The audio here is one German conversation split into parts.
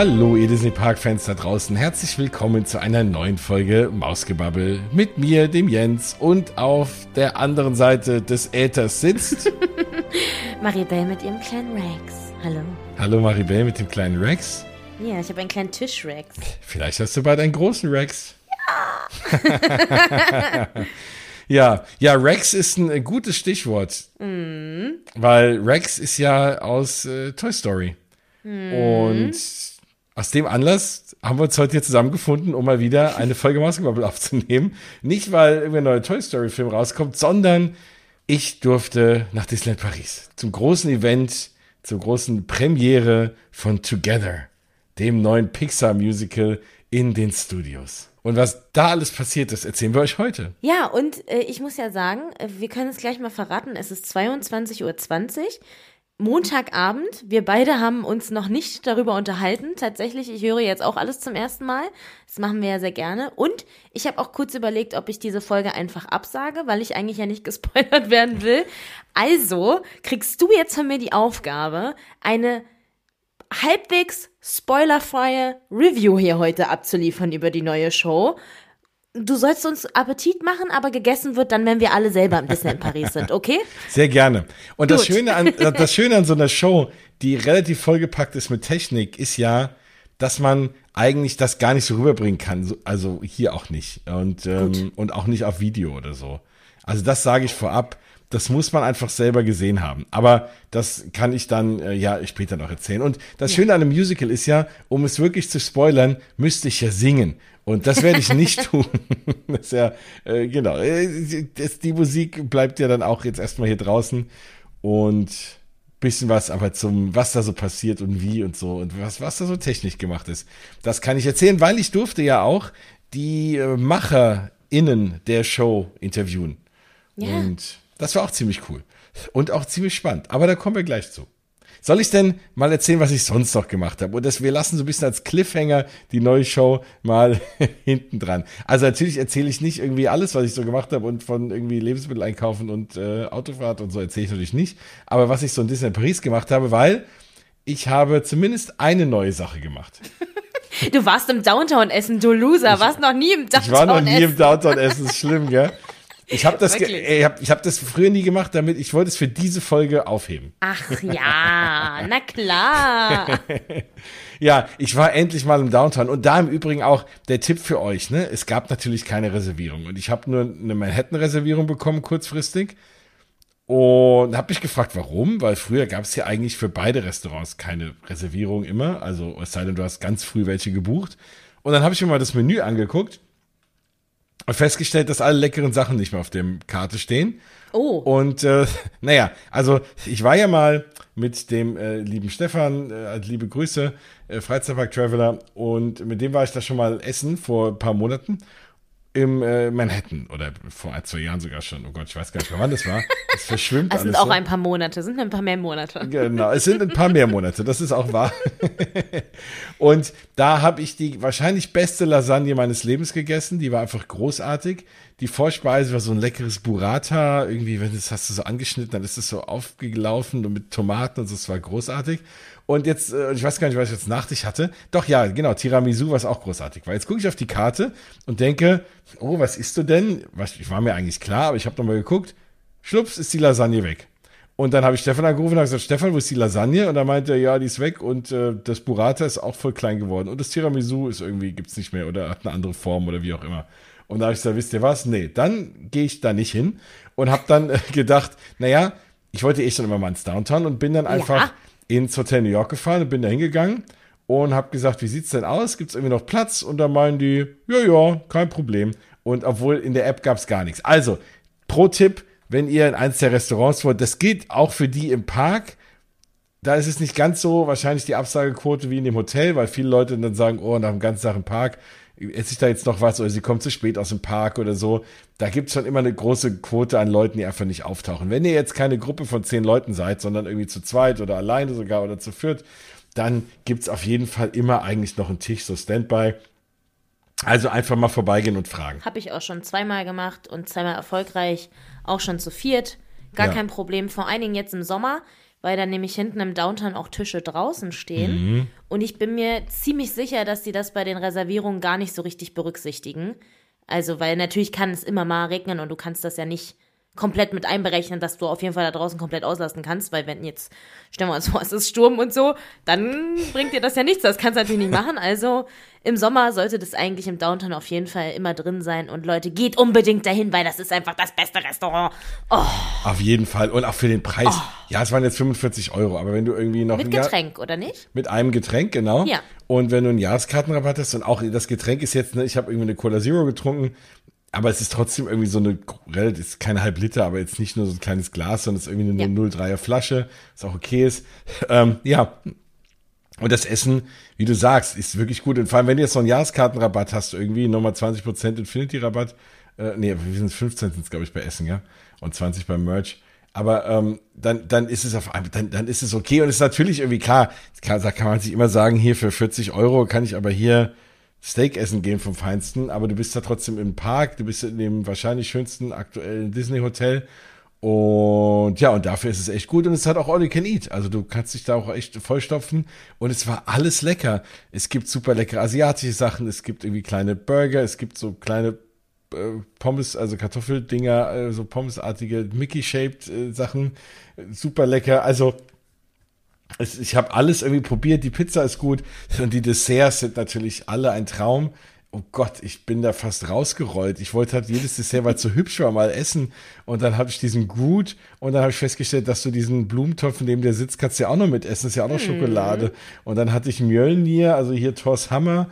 Hallo, ihr Disney Park-Fans da draußen. Herzlich willkommen zu einer neuen Folge Mausgebabbel. Mit mir, dem Jens, und auf der anderen Seite des Äthers sitzt Maribel mit ihrem kleinen Rex. Hallo. Hallo Maribel mit dem kleinen Rex. Ja, ich habe einen kleinen Tisch-Rex. Vielleicht hast du bald einen großen Rex. Ja. ja, ja, Rex ist ein gutes Stichwort. Mhm. Weil Rex ist ja aus äh, Toy Story. Mhm. Und aus dem Anlass haben wir uns heute hier zusammengefunden, um mal wieder eine Folge Mausgebubble aufzunehmen. Nicht, weil irgendwie ein neuer Toy Story Film rauskommt, sondern ich durfte nach Disneyland Paris zum großen Event, zur großen Premiere von Together, dem neuen Pixar Musical in den Studios. Und was da alles passiert ist, erzählen wir euch heute. Ja, und äh, ich muss ja sagen, äh, wir können es gleich mal verraten, es ist 22.20 Uhr. Montagabend. Wir beide haben uns noch nicht darüber unterhalten. Tatsächlich, ich höre jetzt auch alles zum ersten Mal. Das machen wir ja sehr gerne. Und ich habe auch kurz überlegt, ob ich diese Folge einfach absage, weil ich eigentlich ja nicht gespoilert werden will. Also kriegst du jetzt von mir die Aufgabe, eine halbwegs spoilerfreie Review hier heute abzuliefern über die neue Show du sollst uns Appetit machen, aber gegessen wird dann, wenn wir alle selber im Disneyland Paris sind, okay? Sehr gerne. Und das Schöne, an, das Schöne an so einer Show, die relativ vollgepackt ist mit Technik, ist ja, dass man eigentlich das gar nicht so rüberbringen kann. Also hier auch nicht. Und, ähm, und auch nicht auf Video oder so. Also das sage ich vorab. Das muss man einfach selber gesehen haben. Aber das kann ich dann äh, ja später noch erzählen. Und das ja. Schöne an einem Musical ist ja, um es wirklich zu spoilern, müsste ich ja singen. Und das werde ich nicht tun. das ist ja, äh, genau. Äh, das, die Musik bleibt ja dann auch jetzt erstmal hier draußen. Und bisschen was aber zum, was da so passiert und wie und so und was, was da so technisch gemacht ist. Das kann ich erzählen, weil ich durfte ja auch die äh, MacherInnen der Show interviewen. Ja. Und das war auch ziemlich cool. Und auch ziemlich spannend. Aber da kommen wir gleich zu. Soll ich denn mal erzählen, was ich sonst noch gemacht habe? Und das, wir lassen so ein bisschen als Cliffhanger die neue Show mal hinten dran. Also natürlich erzähle ich nicht irgendwie alles, was ich so gemacht habe und von irgendwie Lebensmittel einkaufen und äh, Autofahrt und so erzähle ich natürlich nicht. Aber was ich so in Paris gemacht habe, weil ich habe zumindest eine neue Sache gemacht. Du warst im Downtown essen, du Loser, ich, warst noch nie im Downtown essen. Ich war noch nie essen. im Downtown essen, ist schlimm, gell? Ich habe das, ich hab, ich hab das früher nie gemacht, damit ich wollte es für diese Folge aufheben. Ach ja, na klar. ja, ich war endlich mal im Downtown und da im Übrigen auch der Tipp für euch. Ne, es gab natürlich keine Reservierung und ich habe nur eine Manhattan-Reservierung bekommen kurzfristig und habe mich gefragt, warum, weil früher gab es ja eigentlich für beide Restaurants keine Reservierung immer. Also es sei denn, du hast ganz früh welche gebucht. Und dann habe ich mir mal das Menü angeguckt und festgestellt, dass alle leckeren Sachen nicht mehr auf dem Karte stehen. Oh. Und äh, naja, also ich war ja mal mit dem äh, lieben Stefan, äh, liebe Grüße, äh, Freizeitpark Traveler, und mit dem war ich da schon mal essen vor ein paar Monaten im äh, Manhattan oder vor ein, zwei Jahren sogar schon. Oh Gott, ich weiß gar nicht mehr, wann das war. Es verschwimmt Es sind auch so. ein paar Monate, sind ein paar mehr Monate. Genau, es sind ein paar mehr Monate, das ist auch wahr. Und da habe ich die wahrscheinlich beste Lasagne meines Lebens gegessen. Die war einfach großartig. Die Vorspeise war so ein leckeres Burrata. Irgendwie, wenn das hast du so angeschnitten, dann ist es so aufgelaufen und mit Tomaten und so. Es war großartig. Und jetzt, äh, ich weiß gar nicht, was ich jetzt nach dich hatte. Doch, ja, genau, Tiramisu, was auch großartig war. Jetzt gucke ich auf die Karte und denke, oh, was isst du denn? Was, ich war mir eigentlich klar, aber ich habe nochmal geguckt. Schlups, ist die Lasagne weg. Und dann habe ich Stefan angerufen und habe gesagt, Stefan, wo ist die Lasagne? Und er meinte ja, die ist weg und äh, das Burrata ist auch voll klein geworden. Und das Tiramisu ist irgendwie, gibt's nicht mehr oder hat eine andere Form oder wie auch immer. Und da habe ich gesagt, wisst ihr was? Nee, dann gehe ich da nicht hin. Und habe dann äh, gedacht, naja, ich wollte eh schon immer mal ins Downtown und bin dann einfach ja ins Hotel New York gefahren und bin da hingegangen und habe gesagt, wie sieht's denn aus? Gibt es irgendwie noch Platz? Und da meinen die, ja, ja, kein Problem. Und obwohl in der App gab es gar nichts. Also, pro Tipp, wenn ihr in eins der Restaurants wollt, das geht auch für die im Park. Da ist es nicht ganz so wahrscheinlich die Absagequote wie in dem Hotel, weil viele Leute dann sagen, oh, nach dem ganzen Tag im Park esse ich da jetzt noch was oder sie kommt zu spät aus dem Park oder so. Da gibt's schon immer eine große Quote an Leuten, die einfach nicht auftauchen. Wenn ihr jetzt keine Gruppe von zehn Leuten seid, sondern irgendwie zu zweit oder alleine sogar oder zu viert, dann gibt's auf jeden Fall immer eigentlich noch einen Tisch, so Standby. Also einfach mal vorbeigehen und fragen. Habe ich auch schon zweimal gemacht und zweimal erfolgreich, auch schon zu viert. Gar ja. kein Problem. Vor allen Dingen jetzt im Sommer weil da nämlich hinten im Downtown auch Tische draußen stehen. Mhm. Und ich bin mir ziemlich sicher, dass die das bei den Reservierungen gar nicht so richtig berücksichtigen. Also, weil natürlich kann es immer mal regnen und du kannst das ja nicht komplett mit einberechnen, dass du auf jeden Fall da draußen komplett auslasten kannst, weil wenn jetzt, stellen wir uns vor, es ist Sturm und so, dann bringt dir das ja nichts, das kannst du natürlich nicht machen. Also im Sommer sollte das eigentlich im Downtown auf jeden Fall immer drin sein und Leute, geht unbedingt dahin, weil das ist einfach das beste Restaurant. Oh, Auf jeden Fall. Und auch für den Preis. Ja, es waren jetzt 45 Euro, aber wenn du irgendwie noch mit ein Jahr- Getränk, oder nicht? mit einem Getränk, genau. Ja. Und wenn du einen Jahreskartenrabatt hast und auch das Getränk ist jetzt, ne, ich habe irgendwie eine Cola Zero getrunken, aber es ist trotzdem irgendwie so eine, relativ, ist keine halb Liter, aber jetzt nicht nur so ein kleines Glas, sondern es ist irgendwie eine Ja. 0,3er Flasche, was auch okay ist. Ähm, ja. Und das Essen, wie du sagst, ist wirklich gut. Und vor allem, wenn du jetzt so einen Jahreskartenrabatt hast, irgendwie nochmal 20% Infinity-Rabatt, äh, nee, wir sind 15 sind glaube ich, bei Essen, ja. Und 20 beim Merch. Aber ähm, dann, dann ist es auf einmal, dann, dann ist es okay und es ist natürlich irgendwie klar, kann, da kann man sich immer sagen, hier für 40 Euro kann ich aber hier Steak essen gehen vom Feinsten, aber du bist da trotzdem im Park, du bist in dem wahrscheinlich schönsten aktuellen Disney-Hotel und ja, und dafür ist es echt gut und es hat auch All You Can Eat. Also du kannst dich da auch echt vollstopfen und es war alles lecker. Es gibt super leckere asiatische Sachen, es gibt irgendwie kleine Burger, es gibt so kleine äh, Pommes, also Kartoffeldinger, äh, so Pommesartige Mickey-shaped äh, Sachen, super lecker. Also es, ich habe alles irgendwie probiert. Die Pizza ist gut und die Desserts sind natürlich alle ein Traum. Oh Gott, ich bin da fast rausgerollt. Ich wollte halt jedes Dessert, weil es so hübsch war, mal essen. Und dann habe ich diesen Gut und dann habe ich festgestellt, dass du diesen Blumentopf, neben der sitzt, kannst du ja auch noch mit essen. Das ist ja auch noch Schokolade. Und dann hatte ich Mjölnir, also hier Thors Hammer.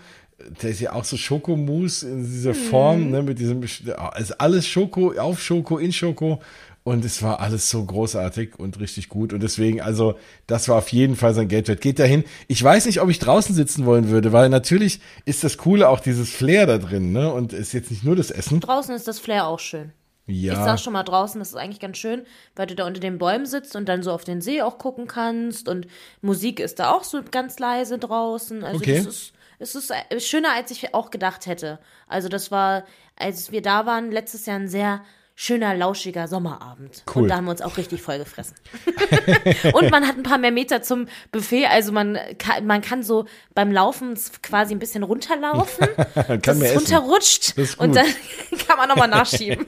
Der ist ja auch so Schokomousse in dieser Form, ne, mit diesem, also alles Schoko, auf Schoko, in Schoko. Und es war alles so großartig und richtig gut. Und deswegen, also, das war auf jeden Fall sein Geld wert. Geht dahin. Ich weiß nicht, ob ich draußen sitzen wollen würde, weil natürlich ist das Coole auch dieses Flair da drin, ne? Und ist jetzt nicht nur das Essen. Draußen ist das Flair auch schön. Ich Ja. saß schon mal draußen, das ist eigentlich ganz schön, weil du da unter den Bäumen sitzt und dann so auf den See auch gucken kannst und Musik ist da auch so ganz leise draußen. Also Okay. ist, es ist äh, schöner, als ich auch gedacht hätte. Also das war, als wir da waren, letztes Jahr ein sehr schöner, lauschiger Sommerabend. Cool. Und da haben wir uns auch richtig voll gefressen. und man hat ein paar mehr Meter zum Buffet, also man kann, man kann so beim Laufen quasi ein bisschen runterlaufen, Kann dass mehr runterrutscht Das und dann kann man nochmal nachschieben.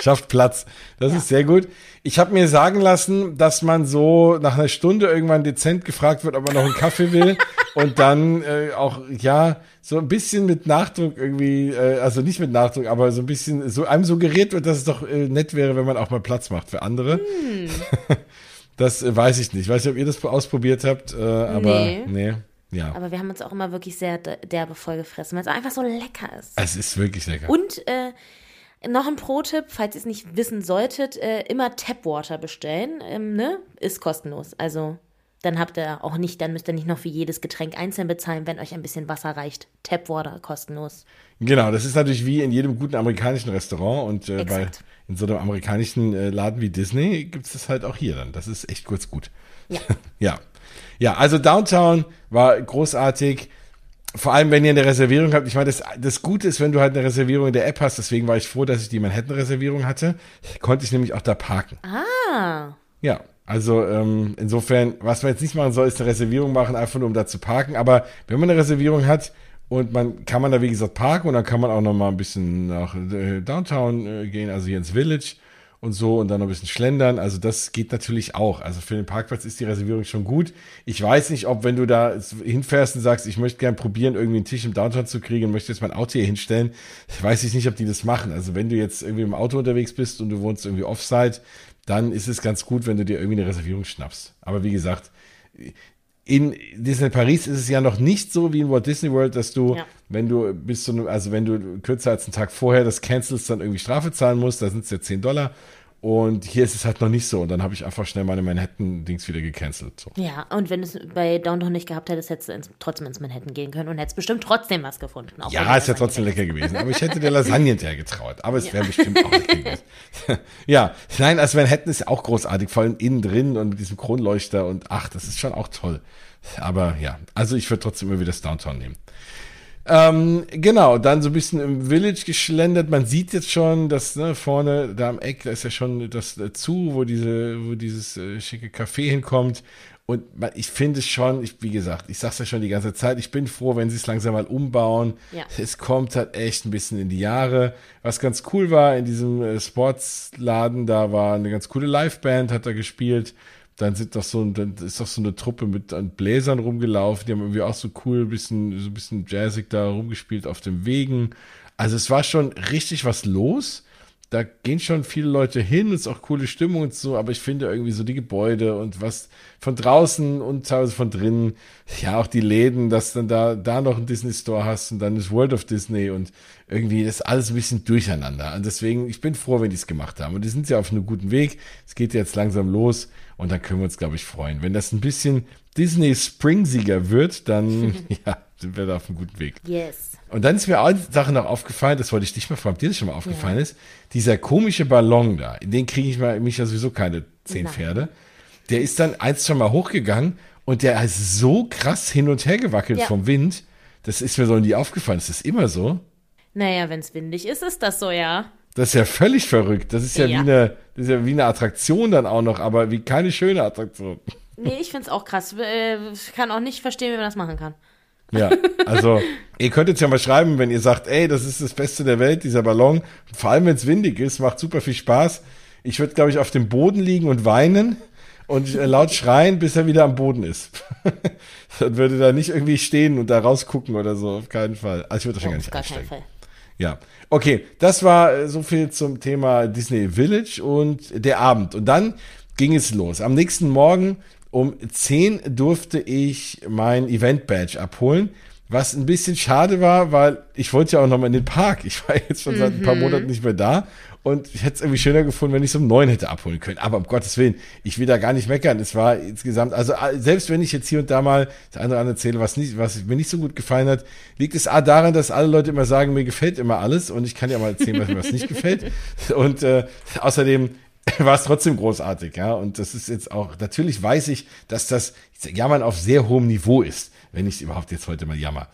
Schafft Platz. Das ist sehr gut. Ich habe mir sagen lassen, dass man so nach einer Stunde irgendwann dezent gefragt wird, ob man noch einen Kaffee will und dann äh, auch ja so ein bisschen mit Nachdruck irgendwie, äh, also nicht mit Nachdruck, aber so ein bisschen so einem suggeriert wird, dass es doch äh, nett wäre, wenn man auch mal Platz macht für andere. Das äh, weiß ich nicht. Ich weiß nicht, ob ihr das ausprobiert habt, äh, aber Nee. nee. Ja, Aber wir haben uns auch immer wirklich sehr de- derbe voll gefressen, weil es einfach so lecker ist. es ist wirklich lecker. Und äh, noch ein Pro-Tipp, falls ihr es nicht wissen solltet, äh, immer Tapwater bestellen, ähm, ne? Ist kostenlos. Also dann habt ihr auch nicht, dann müsst ihr nicht noch für jedes Getränk einzeln bezahlen, wenn euch ein bisschen Wasser reicht. Tapwater kostenlos. Genau, das ist natürlich wie in jedem guten amerikanischen Restaurant und äh, bei, in so einem amerikanischen äh, Laden wie Disney gibt es das halt auch hier dann. Das ist echt kurz gut. Ja. Ja. Ja, also Downtown war großartig. Vor allem, wenn ihr eine Reservierung habt. Ich meine, das, das Gute ist, wenn du halt eine Reservierung in der App hast. Deswegen war ich froh, dass ich die Manhattan-Reservierung hatte. Konnte ich nämlich auch da parken. Ah, Ja, also ähm, insofern, was man jetzt nicht machen soll, ist eine Reservierung machen, einfach nur um da zu parken. Aber wenn man eine Reservierung hat und man kann man da wie gesagt parken und dann kann man auch noch mal ein bisschen nach äh, Downtown äh, gehen, also hier ins Village und so und dann noch ein bisschen schlendern. Also das geht natürlich auch. Also für den Parkplatz ist die Reservierung schon gut. Ich weiß nicht, ob wenn du da hinfährst und sagst, ich möchte gern probieren, irgendwie einen Tisch im Downtown zu kriegen und möchte jetzt mein Auto hier hinstellen, weiß ich nicht, ob die das machen. Also wenn du jetzt irgendwie im Auto unterwegs bist und du wohnst irgendwie offside, dann ist es ganz gut, wenn du dir irgendwie eine Reservierung schnappst. Aber wie gesagt, in Disney Paris ist es ja noch nicht so wie in Walt Disney World, dass du, Ja. wenn du bis zu einem, also wenn du kürzer als einen Tag vorher das cancelst, dann irgendwie Strafe zahlen musst, da sind es ja 10 Dollar. Und hier ist es halt noch nicht so. Und dann habe ich einfach schnell meine Manhattan-Dings wieder gecancelt. So. ja. Und wenn du es bei Downtown nicht gehabt hättest, hättest du ins, trotzdem ins Manhattan gehen können und hättest bestimmt trotzdem was gefunden. Ja, ist ja trotzdem lecker gewesen. Aber ich hätte der Lasagne hinterher getraut. Aber es wäre bestimmt auch lecker gewesen. ja, nein, also Manhattan ist auch großartig, vor allem innen drin und mit diesem Kronleuchter und ach, das ist schon auch toll. Aber ja, also ich würde trotzdem immer wieder das Downtown nehmen. Ähm, genau, dann so ein bisschen im Village geschlendert. Man sieht jetzt schon, dass ne, vorne da am Eck, da ist ja schon das dazu, wo diese, wo dieses äh, schicke Café hinkommt. Und man, ich finde es schon, ich, wie gesagt, ich sag's ja schon die ganze Zeit, ich bin froh, wenn sie es langsam mal umbauen. Ja. Es kommt halt echt ein bisschen in die Jahre. Was ganz cool war, in diesem äh, Sportsladen, da war eine ganz coole Liveband, hat er gespielt. Dann sind doch so, dann ist doch so eine Truppe mit an Bläsern rumgelaufen. Die haben irgendwie auch so cool, bisschen, so ein bisschen jazzig da rumgespielt auf den Wegen. Also es war schon richtig was los da gehen schon viele Leute hin, ist auch coole Stimmung und so, aber ich finde irgendwie so die Gebäude und was von draußen und teilweise von drinnen, ja, auch die Läden, dass dann da, da noch ein Disney Store hast und dann ist World of Disney und irgendwie ist alles ein bisschen durcheinander. Und deswegen, ich bin froh, wenn die es gemacht haben. Und die sind ja auf einem guten Weg. Es geht jetzt langsam los und dann können wir uns, glaube ich, freuen. Wenn das ein bisschen Disney Springsieger wird, dann, ja, sind wir da auf einem guten Weg. Yes. Und dann ist mir eine Sache noch aufgefallen, das wollte ich nicht mehr fragen, ob dir das schon mal aufgefallen ja. ist. Dieser komische Ballon da, in den kriege ich mal, mich ja sowieso keine zehn Nein. Pferde. Der ist dann eins schon mal hochgegangen und der ist so krass hin und her gewackelt ja. vom Wind. Das ist mir so nie aufgefallen. Ist das immer so? Naja, wenn es windig ist, ist das so, ja. Das ist ja völlig verrückt. Das ist ja, ja, Wie, eine, das ist ja wie eine Attraktion dann auch noch, aber wie keine schöne Attraktion. Nee, ich finde es auch krass. Äh, ich kann auch nicht verstehen, wie man das machen kann. Ja, also ihr könnt jetzt ja mal schreiben, wenn ihr sagt, ey, das ist das Beste der Welt, dieser Ballon. Vor allem, wenn es windig ist, macht super viel Spaß. Ich würde, glaube ich, auf dem Boden liegen und weinen und äh, laut schreien, bis er wieder am Boden ist. Dann würde da nicht irgendwie stehen und da rausgucken oder so, auf keinen Fall. Also ich würde da schon oh, gar nicht gar einsteigen. Fall. Ja, okay, das war äh, so viel zum Thema Disney Village und der Abend. Und dann ging es los. Am nächsten Morgen um 10 durfte ich mein Event-Badge abholen. Was ein bisschen schade war, weil ich wollte ja auch noch mal in den Park. Ich war jetzt schon seit ein paar mhm. Monaten nicht mehr da. Und ich hätte es irgendwie schöner gefunden, wenn ich es um neun hätte abholen können. Aber um Gottes Willen, ich will da gar nicht meckern. Es war insgesamt, also selbst wenn ich jetzt hier und da mal das eine oder andere erzähle, was, nicht, was mir nicht so gut gefallen hat, liegt es A daran, dass alle Leute immer sagen, mir gefällt immer alles. Und ich kann ja mal erzählen, was mir was nicht gefällt. Und äh, außerdem war es trotzdem großartig, ja. Und das ist jetzt auch, natürlich weiß ich, dass das Jammern auf sehr hohem Niveau ist, wenn ich überhaupt jetzt heute mal jammer.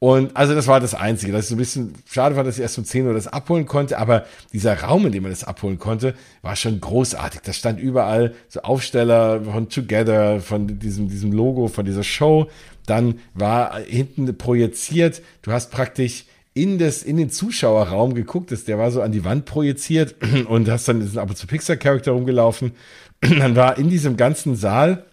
Und also das war das Einzige. Das ist so ein bisschen schade war, dass ich erst um 10 Uhr das abholen konnte, aber dieser Raum, in dem man das abholen konnte, war schon großartig. Da stand überall so Aufsteller von Together, von diesem, diesem Logo, von dieser Show. Dann war hinten projiziert, du hast praktisch in, das, in den Zuschauerraum geguckt ist. Der war so an die Wand projiziert und hast dann ist ab und zu Pixar-Charakter rumgelaufen. dann war in diesem ganzen Saal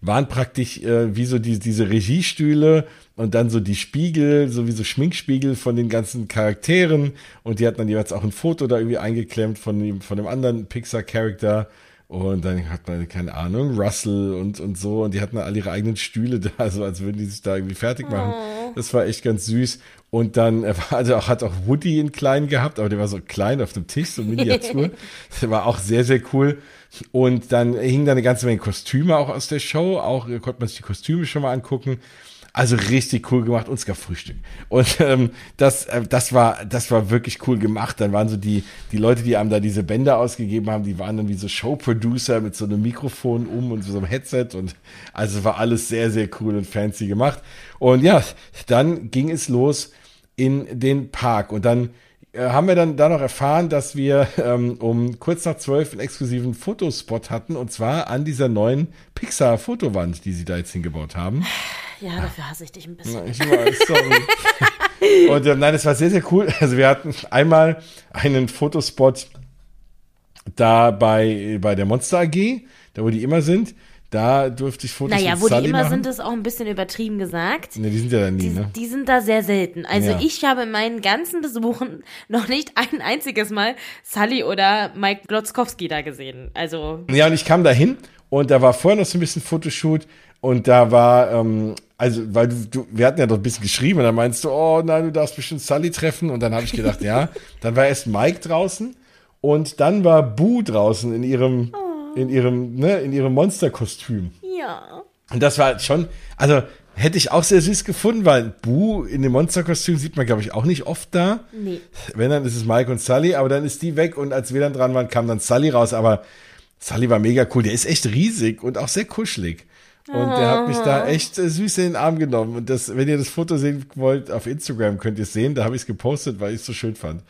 waren praktisch äh, wie so die, diese Regiestühle und dann so die Spiegel, so wie so Schminkspiegel von den ganzen Charakteren und die hatten dann jeweils auch ein Foto da irgendwie eingeklemmt von dem, von dem anderen Pixar-Charakter und dann hat man, keine Ahnung, Russell und, und so. Und die hatten alle ihre eigenen Stühle da, so als würden die sich da irgendwie fertig machen. Oh. Das war echt ganz süß. Und dann also hat auch Woody in klein gehabt, aber der war so klein auf dem Tisch, so Miniatur. der war auch sehr, sehr cool. Und dann hingen da eine ganze Menge Kostüme auch aus der Show. Auch konnte man sich die Kostüme schon mal angucken. Also richtig cool gemacht und es gab Frühstück. Und ähm, das, äh, das war, das war wirklich cool gemacht. Dann waren so die, die Leute, die einem da diese Bänder ausgegeben haben, die waren dann wie so Showproducer mit so einem Mikrofon um und so einem Headset und also war alles sehr, sehr cool und fancy gemacht. Und ja, dann ging es los in den Park und dann äh, haben wir dann da noch erfahren, dass wir ähm, um kurz nach zwölf einen exklusiven Fotospot hatten und zwar an dieser neuen Pixar-Fotowand, die sie da jetzt hingebaut haben. Ja, dafür hasse ich dich ein bisschen. Ich weiß, sorry. Und äh, nein, es war sehr, sehr cool. Also wir hatten einmal einen Fotospot da bei, bei der Monster AG, da wo die immer sind. Da durfte ich Fotos naja, wo Sully die immer machen. sind, ist auch ein bisschen übertrieben gesagt. Ne, die sind ja da nie, die, ne? Die sind da sehr selten. Also Ja. ich habe in meinen ganzen Besuchen noch nicht ein einziges Mal Sully oder Mike Glotzkowski da gesehen. Also Ja, und ich kam da hin und da war vorher noch so ein bisschen Fotoshoot und da war, ähm, also, weil du, du, wir hatten ja doch ein bisschen geschrieben und dann meinst du, oh nein, du darfst bestimmt Sully treffen und dann habe ich gedacht, ja, dann war erst Mike draußen und dann war Boo draußen in ihrem, in ihrem, ne, in ihrem Monsterkostüm. ja. Und das war schon, also hätte ich auch sehr süß gefunden, weil Boo in dem Monsterkostüm sieht man, glaube ich, auch nicht oft da. Nee. Wenn, dann ist es Mike und Sully, aber dann ist die weg und als wir dann dran waren, kam dann Sully raus, aber Sully war mega cool. Der ist echt riesig und auch sehr kuschelig. Und der hat mich da echt äh, süß in den Arm genommen. Und das, wenn ihr das Foto sehen wollt, auf Instagram könnt ihr es sehen. Da habe ich es gepostet, weil ich es so schön fand.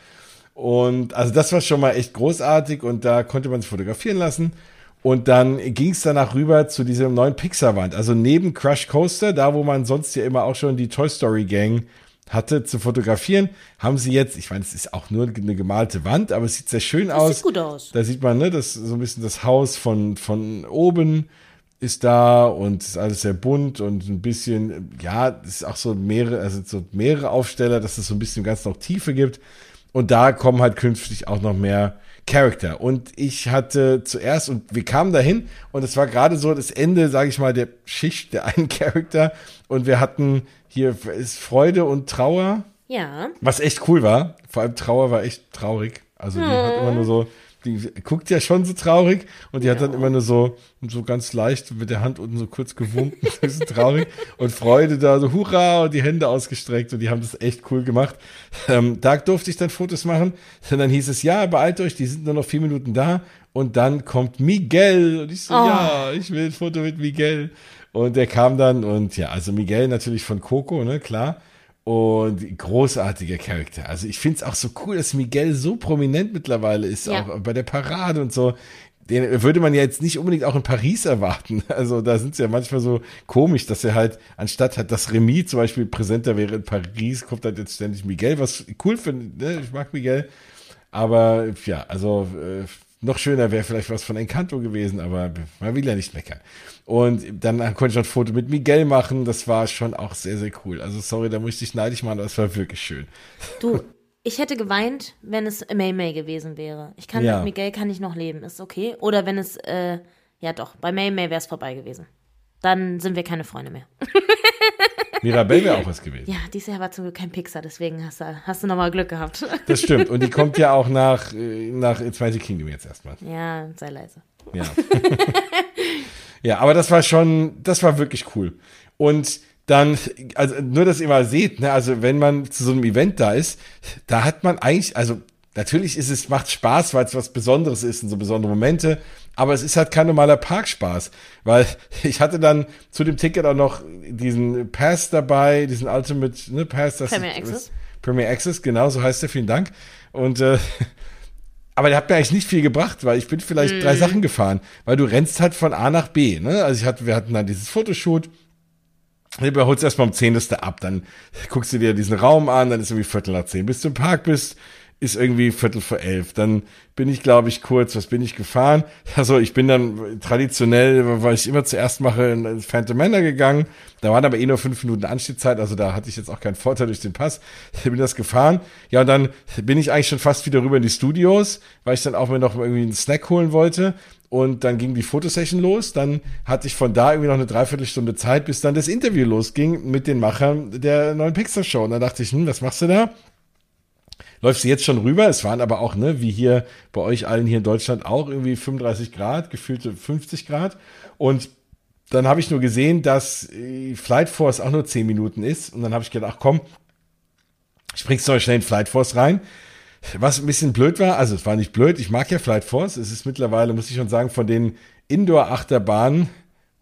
Und also das war schon mal echt großartig und da konnte man sich fotografieren lassen. Und dann ging es danach rüber zu diesem neuen Pixar-Wand. Also neben Crush Coaster, da wo man sonst ja immer auch schon die Toy Story Gang hatte zu fotografieren, haben sie jetzt, ich meine, es ist auch nur eine gemalte Wand, aber es sieht sehr schön Das aus. sieht gut aus. Da sieht man, ne, das so ein bisschen das Haus von, von oben ist da und ist alles sehr bunt und ein bisschen, ja, es ist auch so mehrere, also so mehrere Aufsteller, dass es so ein bisschen ganz noch Tiefe gibt. Und da kommen halt künftig auch noch mehr Charakter. Und ich hatte zuerst, und wir kamen dahin, und es war gerade so das Ende, sage ich mal, der Schicht der einen Charakter. Und wir hatten hier ist Freude und Trauer, Ja. was echt cool war. Vor allem Trauer war echt traurig. Also die hat immer nur so, die guckt ja schon so traurig und die hat dann immer nur so, so ganz leicht mit der Hand unten so kurz gewunken, so traurig und Freude da so hurra und die Hände ausgestreckt und die haben das echt cool gemacht. Ähm, da durfte ich dann Fotos machen und dann hieß es, ja, beeilt euch, die sind nur noch vier Minuten da und dann kommt Miguel und ich so, Oh. ja, ich will ein Foto mit Miguel und der kam dann und ja, also Miguel natürlich von Coco, ne, klar. Und großartiger Charakter. Also ich finde es auch so cool, dass Miguel so prominent mittlerweile ist, Ja. auch bei der Parade und so. Den würde man ja jetzt nicht unbedingt auch in Paris erwarten. Also da sind sie ja manchmal so komisch, dass er halt, anstatt halt das Remis zum Beispiel präsenter wäre in Paris, kommt halt jetzt ständig Miguel, was ich cool finde. Ne? Ich mag Miguel. Aber ja, also äh, noch schöner wäre vielleicht was von Encanto gewesen, aber man will ja nicht meckern. Und dann konnte ich noch ein Foto mit Miguel machen. Das war schon auch sehr, sehr cool. Also sorry, da musste ich neidisch machen, aber es war wirklich schön. Du, ich hätte geweint, wenn es May May gewesen wäre. Ich kann Ja. mit Miguel kann ich noch leben, ist okay. Oder wenn es, äh, ja doch, bei May May wäre es vorbei gewesen. Dann sind wir keine Freunde mehr. Mirabelle wäre auch was gewesen. Ja, dieses Jahr war zum Glück kein Pixar, deswegen hast du, hast du nochmal Glück gehabt. Das stimmt. Und die kommt ja auch nach, äh, nach Zweite Kingdom jetzt erstmal. ja, sei leise. Ja. ja, aber das war schon, das war wirklich cool. Und dann, also nur, dass ihr mal seht, ne, also wenn man zu so einem Event da ist, da hat man eigentlich, also natürlich ist es, macht Spaß, weil es was Besonderes ist und so besondere Momente, aber es ist halt kein normaler Parkspaß, weil ich hatte dann zu dem Ticket auch noch diesen Pass dabei, diesen Ultimate ne, Pass. Das Premier ist- Access. Premier Access, genau, so heißt der, vielen Dank. Und äh, aber der hat mir eigentlich nicht viel gebracht, weil ich bin vielleicht drei Sachen gefahren, weil du rennst halt von A nach B. Ne? Also ich hatte, wir hatten dann dieses Fotoshoot. Du überholst erstmal um 10 ist der ab, dann guckst du dir diesen Raum an, dann ist irgendwie Viertel nach 10. Bis du im Park bist, ist irgendwie Viertel vor elf. Dann bin ich, glaube ich, kurz, was bin ich gefahren? Also ich bin dann traditionell, weil ich immer zuerst mache, in Phantom Manor gegangen. Da waren aber eh nur fünf Minuten Anstehzeit, also da hatte ich jetzt auch keinen Vorteil durch den Pass. Ich bin das gefahren. Ja, und dann bin ich eigentlich schon fast wieder rüber in die Studios, weil ich dann auch mir noch irgendwie einen Snack holen wollte. Und dann ging die Fotosession los. Dann hatte ich von da irgendwie noch eine Dreiviertelstunde Zeit, bis dann das Interview losging mit den Machern der neuen Pixar-Show. Und dann dachte ich, hm, was machst du da? Läufst du jetzt schon rüber? Es waren aber auch, ne, wie hier bei euch allen hier in Deutschland auch irgendwie 35 Grad, gefühlte 50 Grad. Und dann habe ich nur gesehen, dass äh, Flight Force auch nur 10 Minuten ist. Und dann habe ich gedacht, ach komm, springst du schnell in Flight Force rein. Was ein bisschen blöd war, also es war nicht blöd, ich mag ja Flight Force. Es ist mittlerweile, muss ich schon sagen, von den Indoor-Achterbahnen,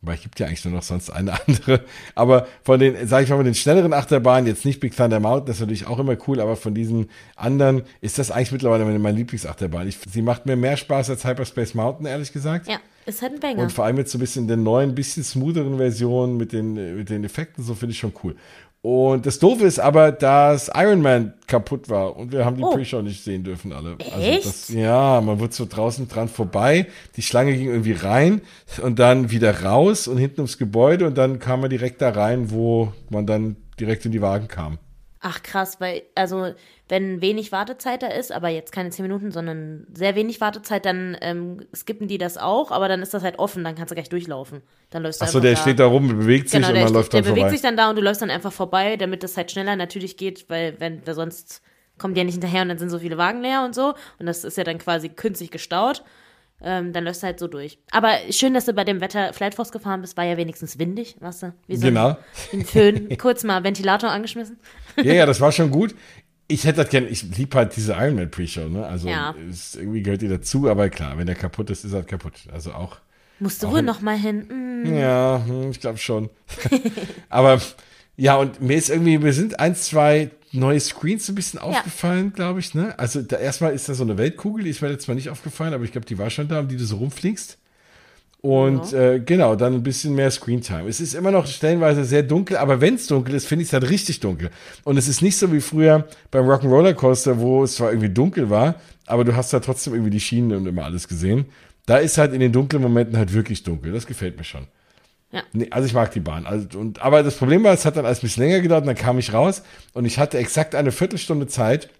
weil es gibt ja eigentlich nur noch sonst eine andere, aber von den, sage ich mal, von den schnelleren Achterbahnen, jetzt nicht Big Thunder Mountain, das ist natürlich auch immer cool, aber von diesen anderen ist das eigentlich mittlerweile meine, meine Lieblingsachterbahn. Ich, sie macht mir mehr Spaß als Hyperspace Mountain, ehrlich gesagt. Ja, ist halt ein Banger. Und vor allem jetzt so ein bisschen in der neuen, bisschen smootheren Version mit den, mit den Effekten, so finde ich schon cool. Und das Doofe ist aber, dass Iron Man kaputt war und wir haben die Oh. Pre-Show nicht sehen dürfen alle. Also Echt? das, ja, man wird so draußen dran vorbei, die Schlange ging irgendwie rein und dann wieder raus und hinten ums Gebäude und dann kam man direkt da rein, wo man dann direkt in die Wagen kam. Ach krass, weil, also, wenn wenig Wartezeit da ist, aber jetzt keine 10 Minuten, sondern sehr wenig Wartezeit, dann ähm, skippen die das auch, aber dann ist das halt offen, dann kannst du gleich durchlaufen. Dann läufst du Achso, der da. steht da rum, bewegt sich Genau, und der, man läuft der dann bewegt vorbei. sich dann da und du läufst dann einfach vorbei, damit das halt schneller natürlich geht, weil wenn da sonst kommt die ja nicht hinterher und dann sind so viele Wagen leer und so und das ist ja dann quasi künstlich gestaut. Ähm, dann läufst du halt so durch. Aber schön, dass du bei dem Wetter Flight Force gefahren bist, war ja wenigstens windig, weißt du? Wie so Genau. ein, Föhn, kurz mal Ventilator angeschmissen. Ja, ja, das war schon gut. Ich hätte das gerne, ich lieb halt diese Iron Man Pre-Show, ne? Also Ja. ist, irgendwie gehört die dazu, aber klar, wenn der kaputt ist, ist er halt kaputt. Also auch Musst du wohl noch mal hin. Mm. Ja, hm, ich glaube schon. Aber ja, und mir ist irgendwie, mir sind ein, zwei neue Screens ein bisschen aufgefallen, glaube ich. Ne? Also da, erstmal ist da so eine Weltkugel, die ist mir jetzt mal nicht aufgefallen, aber ich glaube, die war schon da, um die du so rumfliegst. Und Ja. äh, genau, dann ein bisschen mehr Screentime. Es ist immer noch stellenweise sehr dunkel, aber wenn es dunkel ist, finde ich es halt richtig dunkel. Und es ist nicht so wie früher beim Rock'n'Roller Coaster, wo es zwar irgendwie dunkel war, aber du hast da trotzdem irgendwie die Schienen und immer alles gesehen. Da ist halt in den dunklen Momenten halt wirklich dunkel. Das gefällt mir schon. Ja. Nee, also ich mag die Bahn. Also, und, aber das Problem war, es hat dann alles ein bisschen länger gedauert und dann kam ich raus und ich hatte exakt eine Viertelstunde Zeit,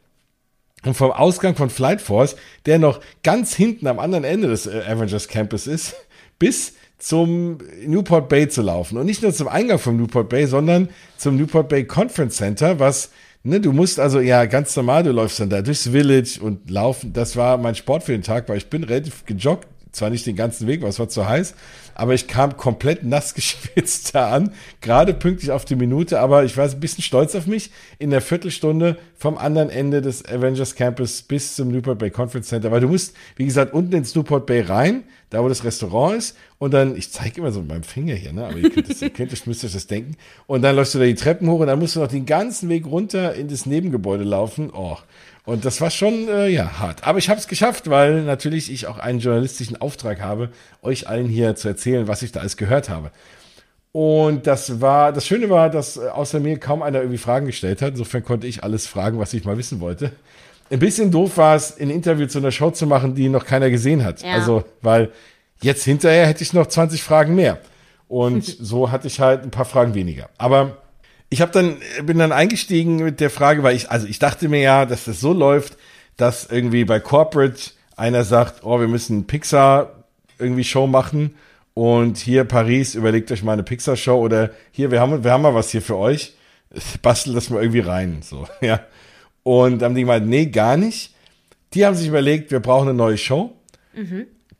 und vom Ausgang von Flight Force, der noch ganz hinten am anderen Ende des äh, Avengers Campus ist, bis zum Newport Bay zu laufen. Und nicht nur zum Eingang vom Newport Bay, sondern zum Newport Bay Conference Center, was, ne, du musst also ja ganz normal, du läufst dann da durchs Village und laufen. Das war mein Sport für den Tag, weil ich bin relativ gejoggt, zwar nicht den ganzen Weg, weil es war zu heiß, aber ich kam komplett nass geschwitzt da an, gerade pünktlich auf die Minute, aber ich war ein bisschen stolz auf mich, in der Viertelstunde vom anderen Ende des Avengers Campus bis zum Newport Bay Conference Center, weil du musst, wie gesagt, unten ins Newport Bay rein, da wo das Restaurant ist, und dann, ich zeige immer so mit meinem Finger hier, ne, aber ihr könnt es, ihr könnt es, müsst euch das denken, und dann läufst du da die Treppen hoch und dann musst du noch den ganzen Weg runter in das Nebengebäude laufen, oh, und das war schon, äh, ja, hart. Aber ich habe es geschafft, weil natürlich ich auch einen journalistischen Auftrag habe, euch allen hier zu erzählen, was ich da alles gehört habe. Und das war, das Schöne war, dass äh, außer mir kaum einer irgendwie Fragen gestellt hat. Insofern konnte ich alles fragen, was ich mal wissen wollte. Ein bisschen doof war es, ein Interview zu einer Show zu machen, die noch keiner gesehen hat. Ja. Also, weil jetzt hinterher hätte ich noch 20 Fragen mehr. Und so hatte ich halt ein paar Fragen weniger. Aber ich habe dann bin dann eingestiegen mit der Frage, weil ich also ich dachte mir ja, dass das so läuft, dass irgendwie bei Corporate einer sagt, oh, wir müssen Pixar irgendwie Show machen und hier Paris überlegt euch mal eine Pixar Show oder hier wir haben wir haben mal was hier für euch, bastel das mal irgendwie rein so, ja. Und dann haben die gemeint, nee, gar nicht. Die haben sich überlegt, wir brauchen eine neue Show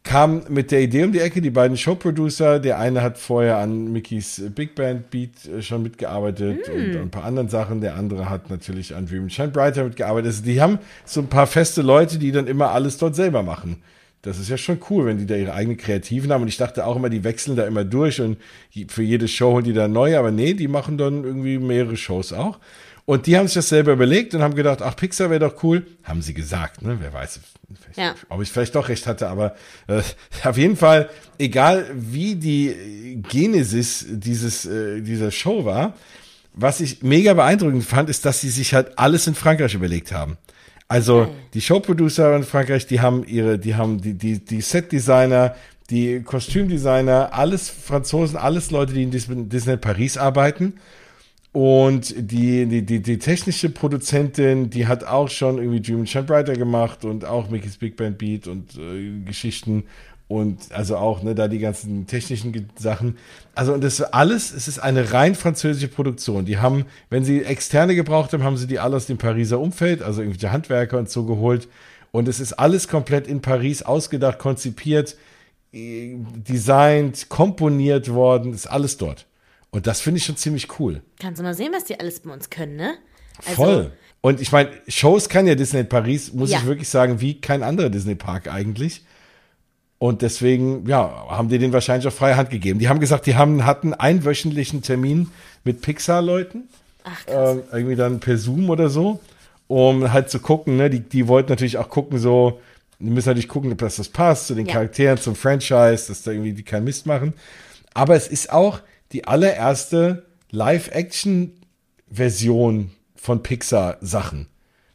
kam mit der Idee um die Ecke, die beiden Showproducer, der eine hat vorher an Mickeys Big Band Beat äh, schon mitgearbeitet und ein paar anderen Sachen, der andere hat natürlich an Dream and Shine Brighter mitgearbeitet. Also die haben so ein paar feste Leute, die dann immer alles dort selber machen. Das ist ja schon cool, wenn die da ihre eigenen Kreativen haben. Und ich dachte auch immer, die wechseln da immer durch und für jede Show holen die da neu. Aber nee, die machen dann irgendwie mehrere Shows auch. Und die haben sich das selber überlegt und haben gedacht, ach, Pixar wäre doch cool. Haben sie gesagt, ne? Wer weiß, Ja. ob ich vielleicht doch recht hatte. Aber äh, auf jeden Fall, egal wie die Genesis dieses, äh, dieser Show war, was ich mega beeindruckend fand, ist, dass sie sich halt alles in Frankreich überlegt haben. Also die Showproducer in Frankreich, die haben ihre, die haben die, die, die Setdesigner, die Kostümdesigner, alles Franzosen, alles Leute, die in Disney Paris arbeiten. Und die, die, die, die technische Produzentin, die hat auch schon irgendwie Dream and Shine Brighter gemacht und auch Mickey's Big Band Beat und äh, Geschichten und also auch ne, da die ganzen technischen Sachen. Also und das alles, es ist eine rein französische Produktion. Die haben, wenn sie externe gebraucht haben, haben sie die alle aus dem Pariser Umfeld, also irgendwelche Handwerker und so geholt. Und es ist alles komplett in Paris ausgedacht, konzipiert, äh, designt, komponiert worden, ist alles dort. Und das finde ich schon ziemlich cool. Kannst du mal sehen, was die alles bei uns können, ne? Also, Voll. Und ich meine, Shows kann ja Disney Paris, muss Ja. ich wirklich sagen, wie kein anderer Disney Park eigentlich. Und deswegen, ja, haben die den wahrscheinlich auch freie Hand gegeben. Die haben gesagt, die haben, hatten einen wöchentlichen Termin mit Pixar-Leuten. Ach, krass. Ähm, irgendwie dann per Zoom oder so, um halt zu gucken, ne? Die, die wollten natürlich auch gucken, so, die müssen natürlich gucken, ob das, das passt zu den Ja. Charakteren, zum Franchise, dass da irgendwie die keinen Mist machen. Aber es ist auch die allererste Live-Action-Version von Pixar-Sachen.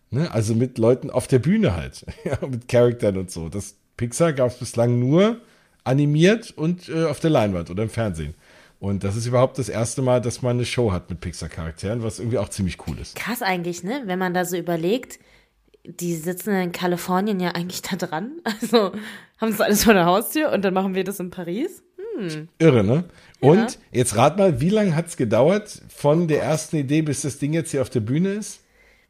Ne? Also mit Leuten auf der Bühne halt. mit Charakteren und so. Das Pixar gab es bislang nur animiert und äh, auf der Leinwand oder im Fernsehen. Und das ist überhaupt das erste Mal, dass man eine Show hat mit Pixar-Charakteren, was irgendwie auch ziemlich cool ist. Krass eigentlich, ne? Wenn man da so überlegt, die sitzen in Kalifornien ja eigentlich da dran. Also haben das alles vor der Haustür und dann machen wir das in Paris. Irre, ne? Und jetzt rat mal, wie lange hat es gedauert von der ersten Idee, bis das Ding jetzt hier auf der Bühne ist?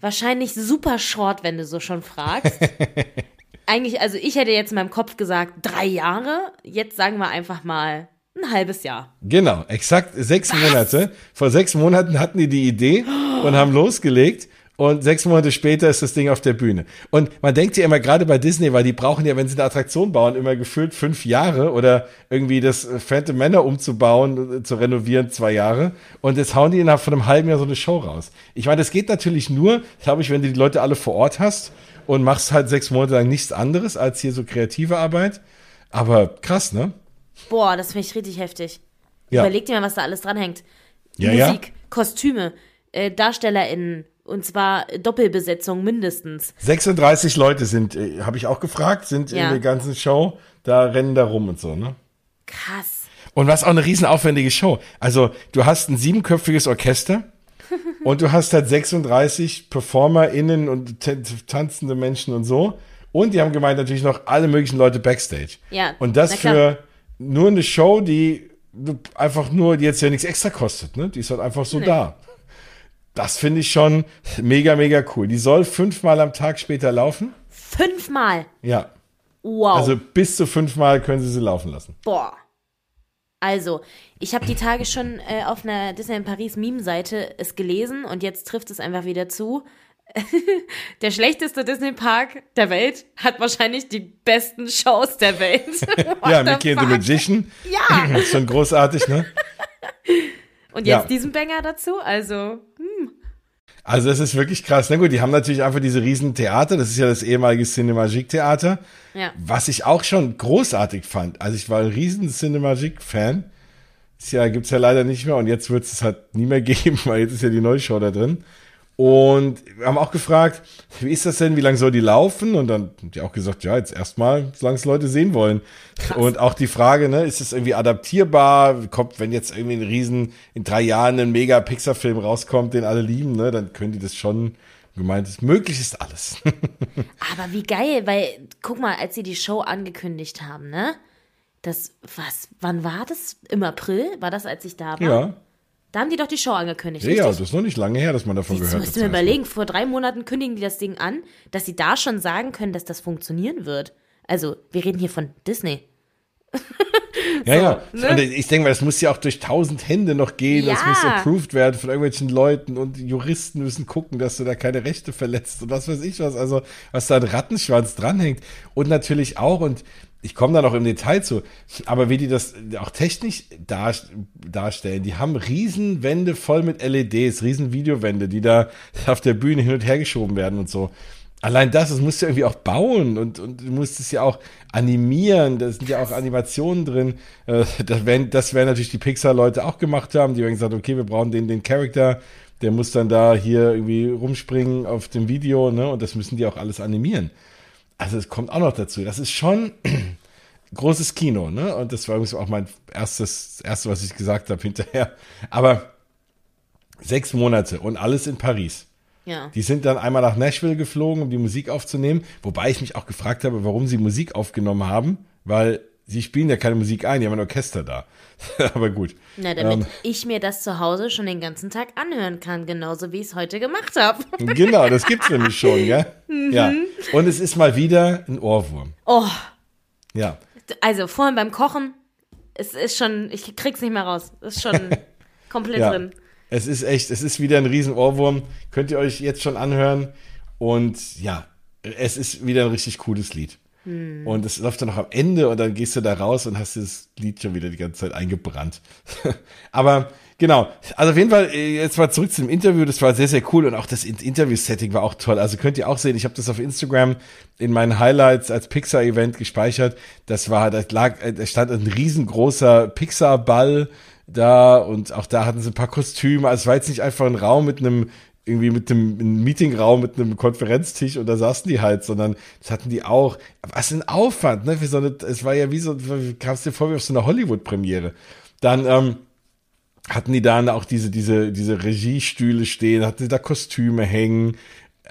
Wahrscheinlich super short, wenn du so schon fragst. eigentlich, also ich hätte jetzt in meinem Kopf gesagt, drei Jahre. Jetzt sagen wir einfach mal ein halbes Jahr. Genau, exakt sechs Monate. Vor sechs Monaten hatten die die Idee und haben losgelegt. Und sechs Monate später ist das Ding auf der Bühne. Und man denkt ja immer, gerade bei Disney, weil die brauchen ja, wenn sie eine Attraktion bauen, immer gefühlt fünf Jahre oder irgendwie das Phantom Männer umzubauen, zu renovieren, zwei Jahre. Und jetzt hauen die innerhalb von einem halben Jahr so eine Show raus. Ich meine, das geht natürlich nur, glaube ich, wenn du die Leute alle vor Ort hast und machst halt sechs Monate lang nichts anderes als hier so kreative Arbeit. Aber krass, ne? Boah, das finde ich richtig heftig. Ja. Überleg dir mal, was da alles dranhängt. Ja, Musik, ja. Kostüme, äh, DarstellerInnen und zwar Doppelbesetzung mindestens. 36 Leute sind, äh, habe ich auch gefragt, sind Ja. in der ganzen Show, da rennen da rum und so, ne? Krass. Und was auch eine riesen aufwendige Show. Also, du hast ein siebenköpfiges Orchester und du hast halt 36 PerformerInnen und tanzende Menschen und so. Und die haben gemeint natürlich noch alle möglichen Leute Backstage. Ja, Und das für nur eine Show, die einfach nur, die jetzt ja nichts extra kostet, ne? Die ist halt einfach so Nee. da. Das finde ich schon mega, mega cool. Die soll fünfmal am Tag später laufen. Fünfmal. Ja. Wow. Also bis zu fünfmal können sie sie laufen lassen. Boah. Also, ich habe die Tage schon äh, auf einer Disney in Paris Meme-Seite es gelesen und jetzt trifft es einfach wieder zu. Der schlechteste Disney-Park der Welt hat wahrscheinlich die besten Shows der Welt. Ja, Mickey and the? Magician. Ja, Ist schon großartig, ne? und Ja. jetzt diesen Banger dazu, also Also das ist wirklich krass. Na gut, die haben natürlich einfach diese riesen Theater. Das ist ja das ehemalige Cinemagique Theater. ja. Was ich auch schon großartig fand. Also ich war ein riesen Cinemagique-Fan. Ist ja, gibt's ja leider nicht mehr und jetzt wird es halt nie mehr geben, weil jetzt ist ja die neue Show da drin. Und wir haben auch gefragt, wie ist das denn, wie lange soll die laufen? Und dann haben die auch gesagt, ja, jetzt erstmal, solange es Leute sehen wollen. Und auch die Frage, ne, ist es irgendwie adaptierbar? Kommt, wenn jetzt irgendwie ein riesen, in drei Jahren ein mega Pixar-Film rauskommt, den alle lieben, ne, dann können die das schon, gemeint ist, möglich ist alles. Aber wie geil, weil, guck mal, als sie die Show angekündigt haben, ne? Das, was, wann war das? Im April? War das, als ich da war? ja. Da haben die doch die Show angekündigt, Ja, richtig? das ist noch nicht lange her, dass man davon Jetzt gehört hat. du mir überlegen, vor drei Monaten kündigen die das Ding an, dass sie da schon sagen können, dass das funktionieren wird. Also, wir reden hier von Disney. Ja, ja. ne? Und ich denke mal, das muss ja auch durch tausend Hände noch gehen. Das Ja. muss approved werden von irgendwelchen Leuten und Juristen müssen gucken, dass du da keine Rechte verletzt und was weiß ich was. Also, was da ein Rattenschwanz dranhängt. Und natürlich auch, und ich komme da noch im Detail zu, aber wie die das auch technisch dar, darstellen, die haben Riesenwände voll mit LEDs, riesen Videowände, die da auf der Bühne hin und her geschoben werden und so. Allein das, das musst du irgendwie auch bauen und, und du musst es ja auch animieren. Da sind ja auch Animationen drin. Äh, Das werden, das werden natürlich die Pixar-Leute auch gemacht haben. Die haben gesagt, okay, wir brauchen den, den Charakter. Der muss dann da hier irgendwie rumspringen auf dem Video, ne? Und das müssen die auch alles animieren. Also es kommt auch noch dazu. Das ist schon großes Kino, ne? Und das war übrigens auch mein erstes, erste, was ich gesagt habe hinterher. Aber sechs Monate und alles in Paris. Ja. Die sind dann einmal nach Nashville geflogen, um die Musik aufzunehmen, wobei ich mich auch gefragt habe, warum sie Musik aufgenommen haben, weil sie spielen ja keine Musik ein, die haben ein Orchester da. Aber gut. Na, damit Ähm. ich mir das zu Hause schon den ganzen Tag anhören kann, genauso wie ich es heute gemacht habe. Genau, das gibt's nämlich schon, gell? Ja. Und es ist mal wieder ein Ohrwurm. Oh, Ja. Also vorhin beim Kochen, es ist schon, ich krieg's nicht mehr raus. Es ist schon komplett ja. drin. Es ist echt, es ist wieder ein riesen Ohrwurm. Könnt ihr euch jetzt schon anhören. Und ja, es ist wieder ein richtig cooles Lied. Und es läuft dann noch am Ende und dann gehst du da raus und hast das Lied schon wieder die ganze Zeit eingebrannt. Aber genau, also auf jeden Fall, äh, jetzt mal zurück zum Interview, das war sehr, sehr cool und auch das In- Interview-Setting war auch toll. Also könnt ihr auch sehen, ich habe das auf Instagram in meinen Highlights als Pixar-Event gespeichert. Das war, da lag, äh, da stand ein riesengroßer Pixar-Ball da und auch da hatten sie ein paar Kostüme. Also es war jetzt nicht einfach ein Raum mit einem irgendwie mit einem Meetingraum mit einem Konferenztisch und da saßen die halt, sondern das hatten die auch. Was ein Aufwand, ne? Für so eine, es war ja wie so, kam es dir vor wie auf so einer Hollywood-Premiere. Dann ähm, hatten die dann auch diese, diese, diese Regiestühle stehen, hatten da Kostüme hängen.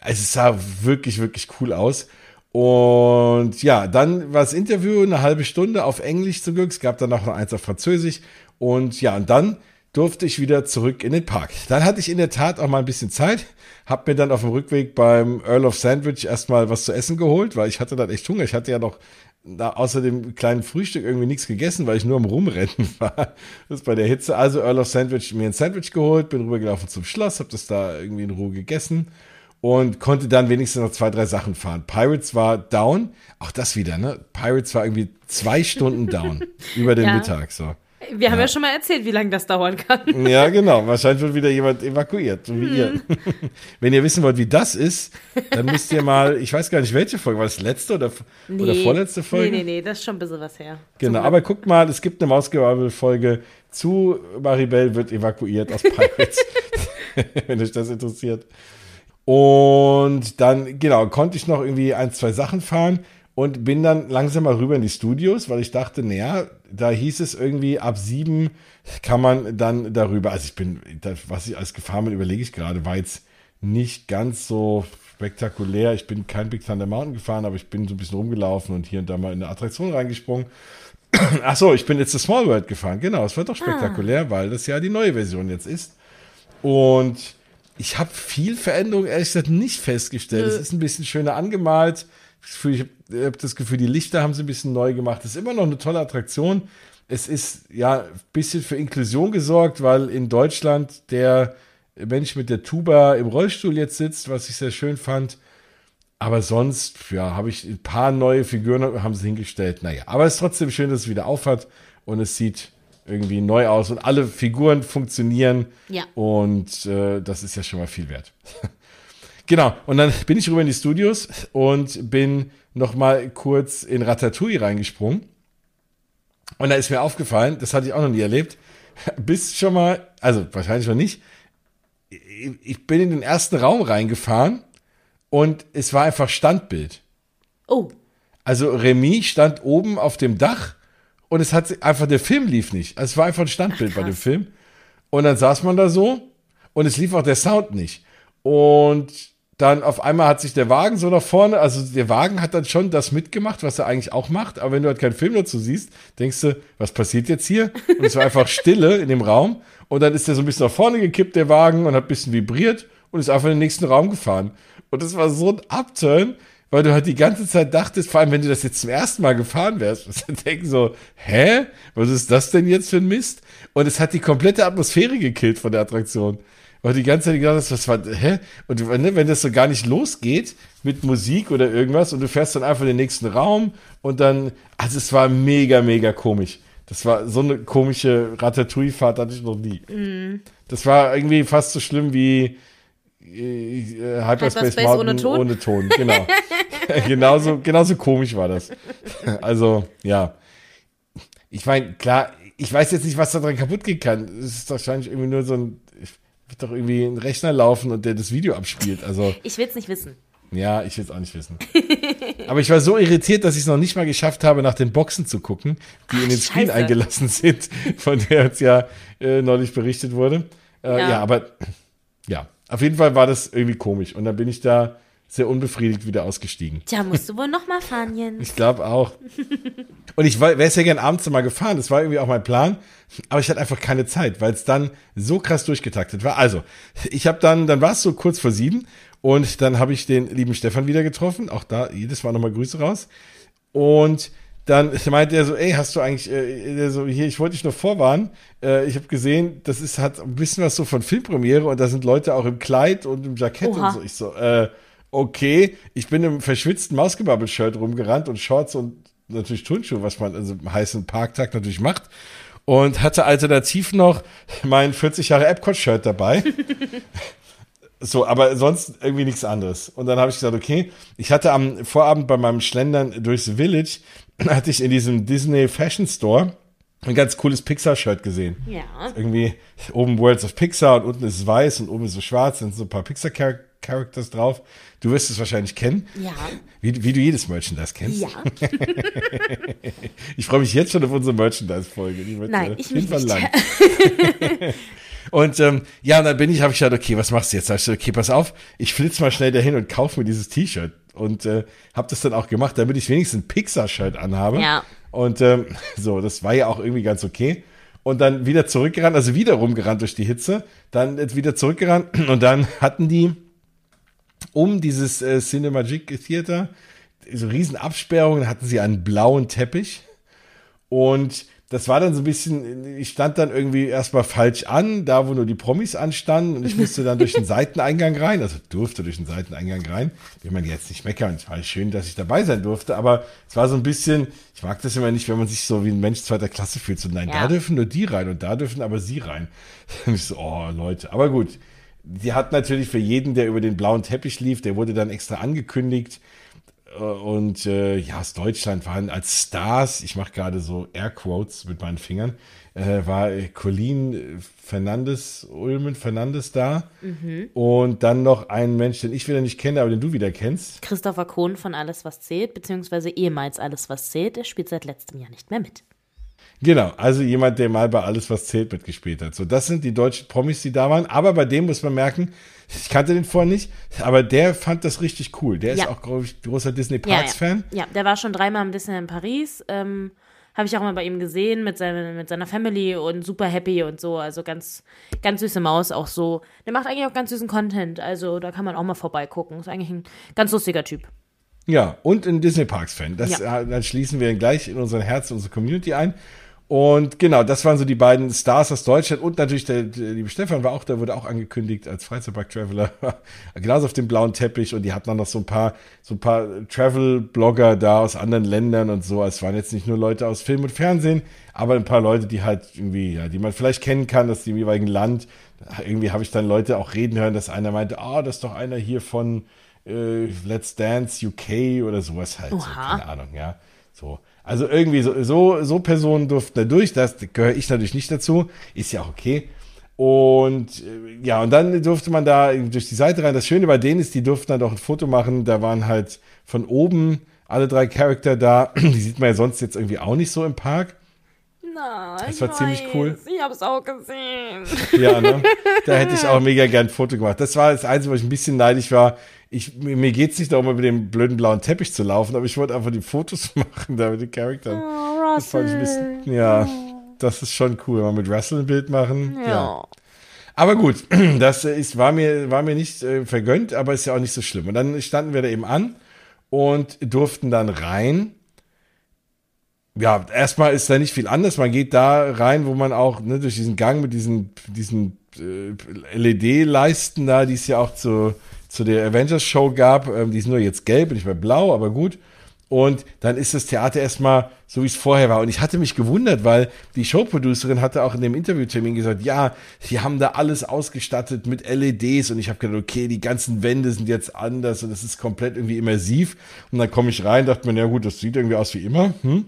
Also es sah wirklich, wirklich cool aus. Und ja, dann war das Interview eine halbe Stunde auf Englisch zum Glück. Es gab dann noch eins auf Französisch. Und ja, und dann durfte ich wieder zurück in den Park. Dann hatte ich in der Tat auch mal ein bisschen Zeit, hab mir dann auf dem Rückweg beim Earl of Sandwich erstmal was zu essen geholt, weil ich hatte dann echt Hunger. Ich hatte ja noch da außer dem kleinen Frühstück irgendwie nichts gegessen, weil ich nur am Rumrennen war. Das ist bei der Hitze. Also Earl of Sandwich mir ein Sandwich geholt, bin rübergelaufen zum Schloss, hab das da irgendwie in Ruhe gegessen. und konnte dann wenigstens noch zwei, drei Sachen fahren. Pirates war down, auch das wieder, ne? Pirates war irgendwie zwei Stunden down über den Ja. Mittag, so. Wir haben ja. schon mal erzählt, wie lange das dauern kann. Ja, genau. Wahrscheinlich wird wieder jemand evakuiert, so wie ihr. Wenn ihr wissen wollt, wie das ist, dann müsst ihr mal, ich weiß gar nicht, welche Folge, war das letzte oder, oder vorletzte Folge? Nee, nee, nee, das ist schon ein bisschen was her. Genau, aber guckt mal, es gibt eine Mausgebabbel-Folge zu Maribel wird evakuiert aus Pirates, wenn euch das interessiert. Und dann, genau, konnte ich noch irgendwie ein, zwei Sachen fahren und bin dann langsam mal rüber in die Studios, weil ich dachte, naja, da hieß es irgendwie, ab sieben kann man dann darüber, also ich bin, das, was ich als gefahren bin, überlege ich gerade, war jetzt nicht ganz so spektakulär. Ich bin kein Big Thunder Mountain gefahren, aber ich bin so ein bisschen rumgelaufen und hier und da mal in eine Attraktion reingesprungen. Ach so, ich bin jetzt zu Small World gefahren. Genau, es wird doch spektakulär, weil das ja die neue Version jetzt ist. Und ich habe viel Veränderung ehrlich gesagt nicht festgestellt. Es ist ein bisschen schöner angemalt. Das Gefühl, Ich habe hab das Gefühl, die Lichter haben sie ein bisschen neu gemacht. Es ist immer noch eine tolle Attraktion. Es ist ja ein bisschen für Inklusion gesorgt, weil in Deutschland der Mensch mit der Tuba im Rollstuhl jetzt sitzt, was ich sehr schön fand. Aber sonst, ja, habe ich ein paar neue Figuren haben sie hingestellt. Naja, aber es ist trotzdem schön, dass es wieder aufhat und es sieht irgendwie neu aus und alle Figuren funktionieren. Ja. Und äh, das ist ja schon mal viel wert. genau, und dann bin ich rüber in die Studios und bin noch mal kurz in Ratatouille reingesprungen. Und da ist mir aufgefallen, das hatte ich auch noch nie erlebt, bis schon mal, also wahrscheinlich noch nicht, ich bin in den ersten Raum reingefahren und es war einfach Standbild. Oh, Also Remy stand oben auf dem Dach und es hat einfach, der Film lief nicht. Also es war einfach ein Standbild Ach, bei dem. Film. Und dann saß man da so und es lief auch der Sound nicht. Und dann auf einmal hat sich der Wagen so nach vorne, also der Wagen hat dann schon das mitgemacht, was er eigentlich auch macht, aber wenn du halt keinen Film dazu siehst, denkst du, was passiert jetzt hier? Und es war einfach Stille in dem Raum und dann ist der so ein bisschen nach vorne gekippt, der Wagen, und hat ein bisschen vibriert und ist einfach in den nächsten Raum gefahren. Und das war so ein Upturn, weil du halt die ganze Zeit dachtest, vor allem wenn du das jetzt zum ersten Mal gefahren wärst, wirst du denken so, hä? Was ist das denn jetzt für ein Mist? Und es hat die komplette Atmosphäre gekillt von der Attraktion. Weil du die ganze Zeit gedacht hast, was war, hä? Und ne, wenn das so gar nicht losgeht mit Musik oder irgendwas und du fährst dann einfach in den nächsten Raum und dann, also es war mega, mega komisch. Das war so eine komische Ratatouille-Fahrt hatte ich noch nie. Das war irgendwie fast so schlimm wie äh, äh, Hyperspace, Hyperspace Mountain ohne Ton? ohne Ton. Genau. genauso, genauso komisch war das. Also, ja. Ich meine, klar, ich weiß jetzt nicht, was da dran kaputt gehen kann. Es ist wahrscheinlich irgendwie nur so ein, wird doch irgendwie ein Rechner laufen und der das Video abspielt. Also, ich will's nicht wissen. ja, ich will es auch nicht wissen. Aber ich war so irritiert, dass ich es noch nicht mal geschafft habe, nach den Boxen zu gucken, die in den Screen eingelassen sind, von der uns ja äh, neulich berichtet wurde. Äh, ja. Ja. aber ja, auf jeden Fall war das irgendwie komisch. Und dann bin ich da sehr unbefriedigt wieder ausgestiegen. Tja, musst du wohl noch mal fahren, Jens. Ich glaube auch. Und ich wäre sehr gern abends mal gefahren. Das war irgendwie auch mein Plan. Aber ich hatte einfach keine Zeit, weil es dann so krass durchgetaktet war. Also, ich habe dann, dann war es so kurz vor sieben und dann habe ich den lieben Stefan wieder getroffen. Auch da jedes Mal nochmal Grüße raus. Und dann meinte er so, ey, hast du eigentlich, äh, der so, hier, ich wollte dich nur vorwarnen. Äh, ich habe gesehen, das ist hat ein bisschen was so von Filmpremiere und da sind Leute auch im Kleid und im Jackett Oha. und so. Ich so, äh, okay, ich bin im verschwitzten Mausgebabbel-Shirt rumgerannt und Shorts und natürlich Turnschuhe, was man also im heißen Parktag natürlich macht. Und hatte alternativ noch mein 40 Jahre Epcot-Shirt dabei. So, aber sonst irgendwie nichts anderes. Und dann habe ich gesagt, okay, ich hatte am Vorabend bei meinem Schlendern durchs Village, hatte ich in diesem Disney Fashion Store ein ganz cooles Pixar-Shirt gesehen. Ja. Irgendwie oben Worlds of Pixar und unten ist es weiß und oben ist es schwarz, sind so ein paar Pixar-Characters drauf. Du wirst es wahrscheinlich kennen. Ja. Wie, wie du jedes Merchandise kennst. Ja. Ich freue mich jetzt schon auf unsere Merchandise-Folge. Nein, äh, ich auf jeden mich Fall nicht. lang. Und ähm, ja, und dann bin ich, habe ich gedacht, okay, was machst du jetzt? Da ich gesagt, okay, pass auf, ich flitz mal schnell dahin und kauf mir dieses T-Shirt. Und äh, habe das dann auch gemacht, damit ich wenigstens ein Pixar-Shirt anhabe. Ja. Und ähm, so, das war ja auch irgendwie ganz okay. Und dann wieder zurückgerannt, also wieder rumgerannt durch die Hitze, dann wieder zurückgerannt und dann hatten die um dieses äh, Cinemagic Theater so riesen Absperrungen, hatten sie einen blauen Teppich und das war dann so ein bisschen, ich stand dann irgendwie erstmal falsch an, da wo nur die Promis anstanden und ich musste dann durch den Seiteneingang rein, also durfte durch den Seiteneingang rein. Will man jetzt nicht meckern, es war schön, dass ich dabei sein durfte, aber es war so ein bisschen, ich mag das immer nicht, wenn man sich so wie ein Mensch zweiter Klasse fühlt, so nein, ja. da dürfen nur die rein und da dürfen aber sie rein. Und ich so, oh Leute, aber gut. Die hat natürlich für jeden, der über den blauen Teppich lief, der wurde dann extra angekündigt äh, und äh, ja, aus Deutschland waren als Stars, ich mache gerade so Airquotes mit meinen Fingern, äh, war Colleen Fernandes, Ulmen Fernandes da. Mhm. Und dann noch ein Mensch, den ich wieder nicht kenne, aber den du wieder kennst. Christopher Kohn von Alles, was zählt, beziehungsweise ehemals Alles, was zählt. Der spielt seit letztem Jahr nicht mehr mit. Genau, also jemand, der mal bei Alles, was zählt mitgespielt hat. So, das sind die deutschen Promis, die da waren. Aber bei dem muss man merken, ich kannte den vorher nicht, aber der fand das richtig cool. Der ja. ist auch, glaube ich, großer Disney Parks-Fan. Ja, ja. ja, der war schon dreimal im Disney in Paris. Ähm, Habe ich auch mal bei ihm gesehen mit, seine, mit seiner Family und super happy und so. Also ganz, ganz süße Maus auch so. Der macht eigentlich auch ganz süßen Content. Also da kann man auch mal vorbeigucken. Ist eigentlich ein ganz lustiger Typ. Ja, und ein Disney Parks-Fan. Das ja. Äh, dann schließen wir gleich in unser Herz, unsere Community ein. Und genau, das waren so die beiden Stars aus Deutschland und natürlich der, der liebe Stefan war auch da, wurde auch angekündigt als Freizeitpark-Traveler, genauso auf dem blauen Teppich und die hatten dann noch so ein paar, so ein paar Travel-Blogger da aus anderen Ländern und so. Es waren jetzt nicht nur Leute aus Film und Fernsehen, aber ein paar Leute, die halt irgendwie, ja, die man vielleicht kennen kann, aus dem jeweiligen Land. Irgendwie habe ich dann Leute auch reden hören, dass einer meinte, ah, oh, das ist doch einer hier von äh, Let's Dance UK oder sowas halt. So, keine Ahnung, ja. So. Also irgendwie so, so, so Personen durften da durch, das gehöre ich natürlich nicht dazu, ist ja auch okay. Und äh, ja, und dann durfte man da durch die Seite rein. Das Schöne bei denen ist, die durften dann auch ein Foto machen. Da waren halt von oben alle drei Charakter da. Die sieht man ja sonst jetzt irgendwie auch nicht so im Park. Nein, das war weiß. ziemlich cool. Ich hab's auch gesehen. Ja, ne? Da hätte ich auch mega gern ein Foto gemacht. Das war das Einzige, wo ich ein bisschen neidisch war ich, mir geht es nicht darum, über den blöden blauen Teppich zu laufen, aber ich wollte einfach die Fotos machen da mit den Charakteren. Oh, das fand ich ein bisschen, ja, das ist schon cool, wenn wir mit Russell ein Bild machen. Ja. ja. Aber gut, das ist, war mir, war mir nicht äh, vergönnt, aber ist ja auch nicht so schlimm. Und dann standen wir da eben an und durften dann rein. Ja, erstmal ist da nicht viel anders. Man geht da rein, wo man auch ne, durch diesen Gang mit diesen, diesen äh, LED-Leisten da, die es ja auch zu, zu der Avengers Show gab. Ähm, die ist nur jetzt gelb, nicht mehr blau, aber gut. Und dann ist das Theater erstmal so, wie es vorher war. Und ich hatte mich gewundert, weil die Showproducerin hatte auch in dem Interviewtermin gesagt, ja, sie haben da alles ausgestattet mit LEDs. Und ich habe gedacht, okay, die ganzen Wände sind jetzt anders und das ist komplett irgendwie immersiv. Und dann komme ich rein, dachte mir, ja gut, das sieht irgendwie aus wie immer. Hm?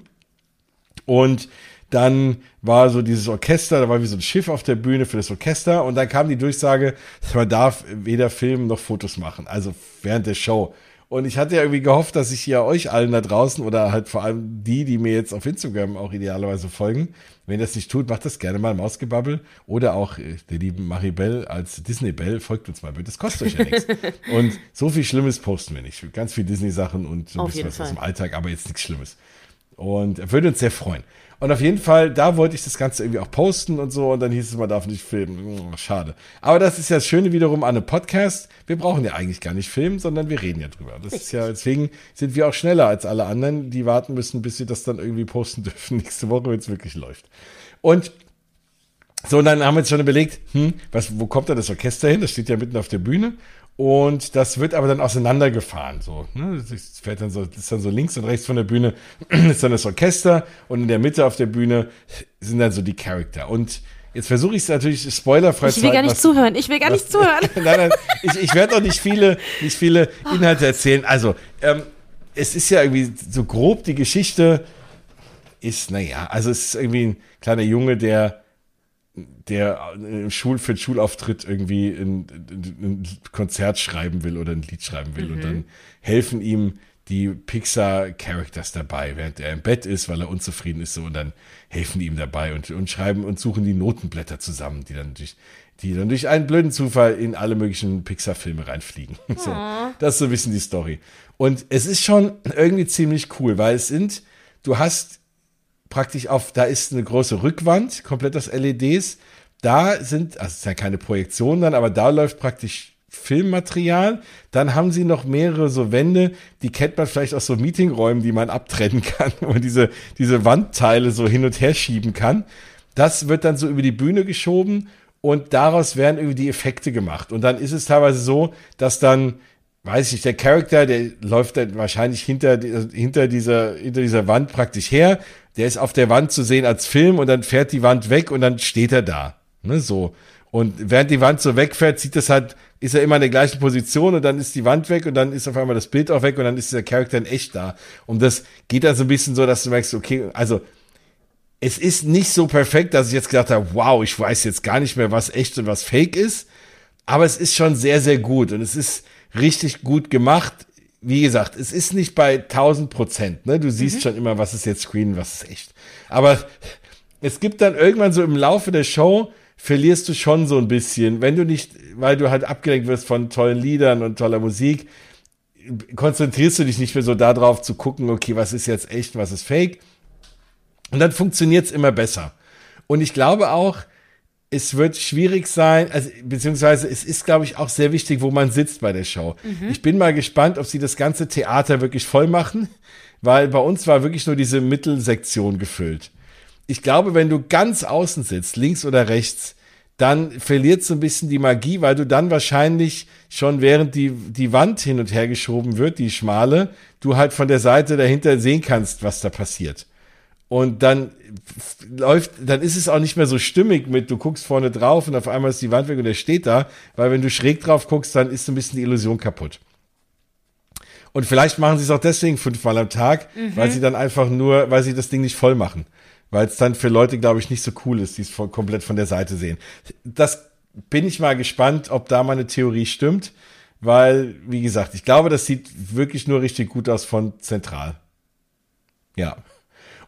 Und dann war so dieses Orchester, da war wie so ein Schiff auf der Bühne für das Orchester und dann kam die Durchsage, man darf weder filmen noch Fotos machen, also während der Show. Und ich hatte ja irgendwie gehofft, dass ich hier euch allen da draußen oder halt vor allem die, die mir jetzt auf Instagram auch idealerweise folgen, wenn ihr das nicht tut, macht das gerne mal Mausgebabbel oder auch äh, der lieben Maribel als Disney Bell, folgt uns mal bitte, das kostet euch ja nichts. Und so viel Schlimmes posten wir nicht. Ganz viel Disney-Sachen und so ein bisschen was aus dem Alltag, aber jetzt nichts Schlimmes. Und würde uns sehr freuen. Und auf jeden Fall, da wollte ich das Ganze irgendwie auch posten und so. Und dann hieß es, man darf nicht filmen. Oh, schade. Aber das ist ja das Schöne wiederum an einem Podcast. Wir brauchen ja eigentlich gar nicht filmen, sondern wir reden ja drüber. Das ist ja, deswegen sind wir auch schneller als alle anderen, die warten müssen, bis sie das dann irgendwie posten dürfen nächste Woche, wenn es wirklich läuft. Und so, und dann haben wir uns schon überlegt, hm, was, wo kommt da das Orchester hin? Das steht ja mitten auf der Bühne. Und das wird aber dann auseinandergefahren. So, ne? Das fährt dann so, ist dann so links und rechts von der Bühne ist dann das Orchester und in der Mitte auf der Bühne sind dann so die Charakter. Und jetzt versuche ich es natürlich spoilerfrei zu Ich will gar nicht was, zuhören. Ich will gar was, nicht zuhören. nein, nein, ich, ich werde doch nicht viele, nicht viele Inhalte erzählen. Also, ähm, es ist ja irgendwie so grob die Geschichte ist, naja, also es ist irgendwie ein kleiner Junge, der der im Schul für den Schulauftritt irgendwie ein, ein, Konzert schreiben will oder ein Lied schreiben will. Mhm. Und dann helfen ihm die Pixar-Characters dabei, während er im Bett ist, weil er unzufrieden ist, so, und dann helfen die ihm dabei und, und schreiben und suchen die Notenblätter zusammen, die dann durch, die dann durch einen blöden Zufall in alle möglichen Pixar-Filme reinfliegen. So, das ist so ein bisschen die Story. Und es ist schon irgendwie ziemlich cool, weil es sind, du hast praktisch auf, da ist eine große Rückwand, komplett aus LEDs. Da sind, also es ist ja keine Projektion dann, aber da läuft praktisch Filmmaterial. Dann haben sie noch mehrere so Wände, die kennt man vielleicht aus so Meetingräumen, die man abtrennen kann, wo man diese, diese Wandteile so hin und her schieben kann. Das wird dann so über die Bühne geschoben und daraus werden irgendwie die Effekte gemacht. Und dann ist es teilweise so, dass dann, weiß ich, der Charakter, der läuft dann wahrscheinlich hinter, hinter dieser, hinter dieser Wand praktisch her. Der ist auf der Wand zu sehen als Film und dann fährt die Wand weg und dann steht er da. Ne, so. Und während die Wand so wegfährt, sieht das halt, ist er immer in der gleichen Position und dann ist die Wand weg und dann ist auf einmal das Bild auch weg und dann ist der Charakter in echt da. Und das geht dann so ein bisschen so, dass du merkst, okay, also es ist nicht so perfekt, dass ich jetzt gedacht habe, wow, ich weiß jetzt gar nicht mehr, was echt und was fake ist. Aber es ist schon sehr, sehr gut und es ist richtig gut gemacht. Wie gesagt, es ist nicht bei 1000 Prozent. Ne? Du siehst mhm. schon immer, was ist jetzt Screen, was ist echt. Aber es gibt dann irgendwann so im Laufe der Show verlierst du schon so ein bisschen, wenn du nicht, weil du halt abgelenkt wirst von tollen Liedern und toller Musik, konzentrierst du dich nicht mehr so darauf zu gucken, okay, was ist jetzt echt, was ist fake. Und dann funktioniert es immer besser. Und ich glaube auch, es wird schwierig sein, also, beziehungsweise es ist, glaube ich, auch sehr wichtig, wo man sitzt bei der Show. Mhm. Ich bin mal gespannt, ob sie das ganze Theater wirklich voll machen, weil bei uns war wirklich nur diese Mittelsektion gefüllt ich glaube, wenn du ganz außen sitzt, links oder rechts, dann verliert so ein bisschen die Magie, weil du dann wahrscheinlich schon während die, die Wand hin und her geschoben wird, die schmale, du halt von der Seite dahinter sehen kannst, was da passiert. Und dann läuft, dann ist es auch nicht mehr so stimmig mit, du guckst vorne drauf und auf einmal ist die Wand weg und der steht da, weil wenn du schräg drauf guckst, dann ist so ein bisschen die Illusion kaputt. Und vielleicht machen sie es auch deswegen fünfmal am Tag, mhm. weil sie dann einfach nur, weil sie das Ding nicht voll machen weil es dann für Leute, glaube ich, nicht so cool ist, die es von, komplett von der Seite sehen. Das bin ich mal gespannt, ob da meine Theorie stimmt, weil, wie gesagt, ich glaube, das sieht wirklich nur richtig gut aus von zentral. Ja.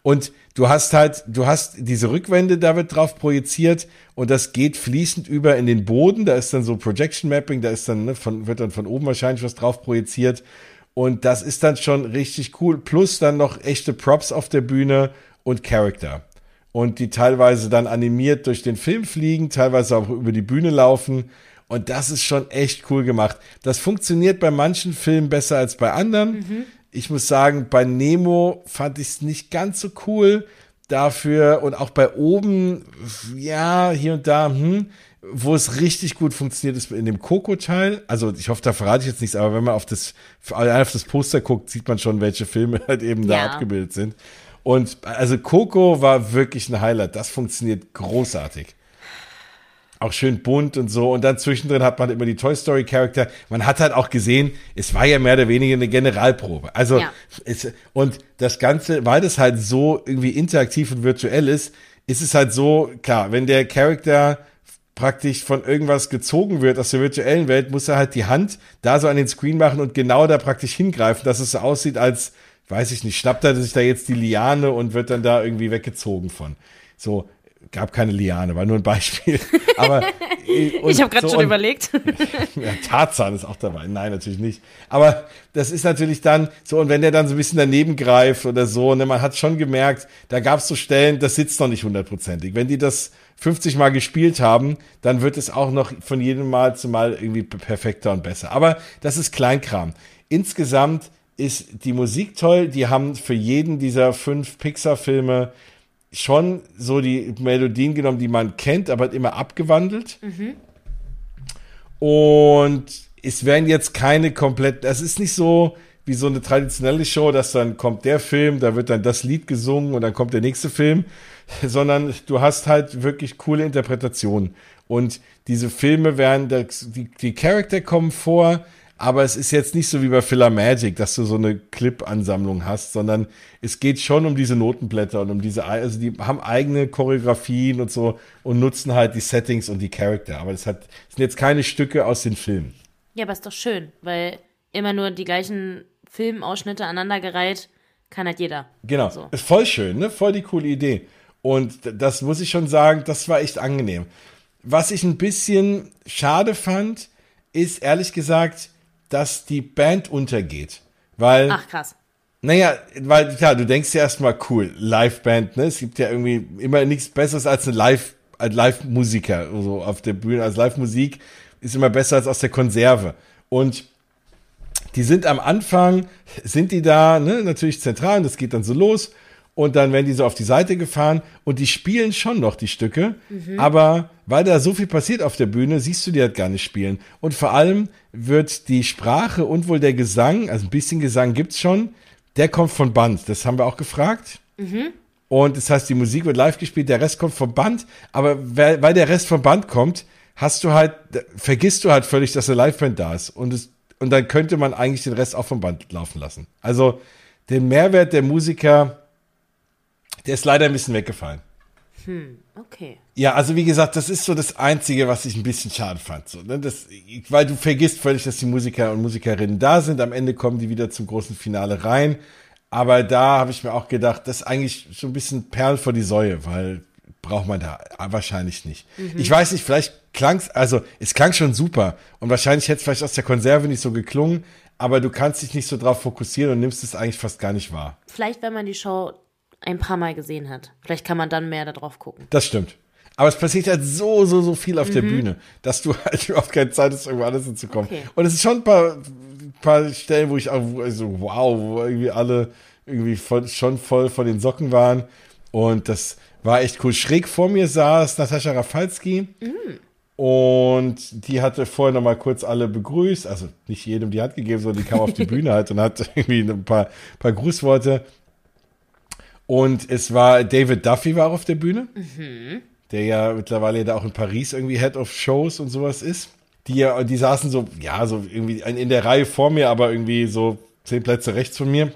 Und du hast halt, du hast diese Rückwände, da wird drauf projiziert und das geht fließend über in den Boden. Da ist dann so Projection Mapping, da ist dann, ne, von, wird dann von oben wahrscheinlich was drauf projiziert. Und das ist dann schon richtig cool. Plus dann noch echte Props auf der Bühne und Character. Und die teilweise dann animiert durch den Film fliegen, teilweise auch über die Bühne laufen. Und das ist schon echt cool gemacht. Das funktioniert bei manchen Filmen besser als bei anderen. Mhm. Ich muss sagen, bei Nemo fand ich es nicht ganz so cool dafür. Und auch bei oben, ja, hier und da, hm, wo es richtig gut funktioniert, ist in dem Coco-Teil. Also ich hoffe, da verrate ich jetzt nichts, aber wenn man auf das, auf das Poster guckt, sieht man schon, welche Filme halt eben ja. da abgebildet sind. Und also Coco war wirklich ein Highlight. Das funktioniert großartig. Auch schön bunt und so. Und dann zwischendrin hat man immer die Toy Story Charakter. Man hat halt auch gesehen, es war ja mehr oder weniger eine Generalprobe. Also, ja. es, und das Ganze, weil das halt so irgendwie interaktiv und virtuell ist, ist es halt so, klar, wenn der Charakter praktisch von irgendwas gezogen wird aus der virtuellen Welt, muss er halt die Hand da so an den Screen machen und genau da praktisch hingreifen, dass es so aussieht, als weiß ich nicht, schnappt er sich da jetzt die Liane und wird dann da irgendwie weggezogen von. So, gab keine Liane, war nur ein Beispiel. Aber äh, ich habe gerade so, schon und, überlegt. ja, Tarzan ist auch dabei. Nein, natürlich nicht. Aber das ist natürlich dann so, und wenn der dann so ein bisschen daneben greift oder so, ne, man hat schon gemerkt, da gab es so Stellen, das sitzt noch nicht hundertprozentig. Wenn die das 50 Mal gespielt haben, dann wird es auch noch von jedem Mal zu Mal irgendwie perfekter und besser. Aber das ist Kleinkram. Insgesamt ist die Musik toll. Die haben für jeden dieser fünf Pixar-Filme schon so die Melodien genommen, die man kennt, aber immer abgewandelt. Mhm. Und es werden jetzt keine komplett, das ist nicht so wie so eine traditionelle Show, dass dann kommt der Film, da wird dann das Lied gesungen und dann kommt der nächste Film, sondern du hast halt wirklich coole Interpretationen. Und diese Filme werden, die, die Charakter kommen vor, aber es ist jetzt nicht so wie bei Filler Magic, dass du so eine Clip-Ansammlung hast, sondern es geht schon um diese Notenblätter und um diese, also die haben eigene Choreografien und so und nutzen halt die Settings und die Charakter. Aber das, hat, das sind jetzt keine Stücke aus den Filmen. Ja, aber ist doch schön, weil immer nur die gleichen Filmausschnitte aneinandergereiht kann halt jeder. Genau. So. Ist voll schön, ne? Voll die coole Idee. Und das muss ich schon sagen, das war echt angenehm. Was ich ein bisschen schade fand, ist ehrlich gesagt, dass die Band untergeht. Weil. Ach, krass. Naja, weil, klar, du denkst ja erstmal, cool, Live-Band, ne? Es gibt ja irgendwie immer nichts Besseres als ein Live, als Live-Musiker, so auf der Bühne, als Live-Musik. ist immer besser als aus der Konserve. Und die sind am Anfang, sind die da, ne, natürlich zentral, und das geht dann so los. Und dann werden die so auf die Seite gefahren und die spielen schon noch die Stücke. Aber weil da so viel passiert auf der Bühne, siehst du die halt gar nicht spielen. Und vor allem wird die Sprache und wohl der Gesang, also ein bisschen Gesang gibt's schon, der kommt von Band. Das haben wir auch gefragt. Und das heißt, die Musik wird live gespielt, der Rest kommt vom Band. Aber weil, der Rest vom Band kommt, hast du halt, vergisst du halt völlig, dass eine Liveband da ist. Und, es, und dann könnte man eigentlich den Rest auch vom Band laufen lassen. Also den Mehrwert der Musiker, der ist leider ein bisschen weggefallen. Okay. Ja, also wie gesagt, das ist so das Einzige, was ich ein bisschen schade fand. So, ne? das, weil du vergisst völlig, dass die Musiker und Musikerinnen da sind. Am Ende kommen die wieder zum großen Finale rein. Aber da habe ich mir auch gedacht, das ist eigentlich so ein bisschen Perl vor die Säue, weil braucht man da wahrscheinlich nicht. Ich weiß nicht, vielleicht klang's, also es klang schon super und wahrscheinlich hätte es vielleicht aus der Konserve nicht so geklungen, aber du kannst dich nicht so drauf fokussieren und nimmst es eigentlich fast gar nicht wahr. Vielleicht, wenn man die Show ein paar Mal gesehen hat. Vielleicht kann man dann mehr darauf gucken. Das stimmt. Aber es passiert halt so, so, so viel auf der Bühne, dass du halt überhaupt keine Zeit hast, irgendwo anders hinzukommen. Okay. Und es ist schon ein paar, paar Stellen, wo ich auch, also wow, wo irgendwie alle irgendwie voll, schon voll von den Socken waren. Und das war echt cool. Schräg vor mir saß Natascha Rafalski. Und die hatte vorher noch mal kurz alle begrüßt. Also nicht jedem die Hand gegeben, sondern die kam auf die Bühne halt und hat irgendwie ein paar, paar Grußworte. Und es war David Duffy war auf der Bühne, der ja mittlerweile da auch in Paris irgendwie Head of Shows und sowas ist. Die, ja- die saßen so, ja, so irgendwie in der Reihe vor mir, aber irgendwie so zehn Plätze rechts von mir.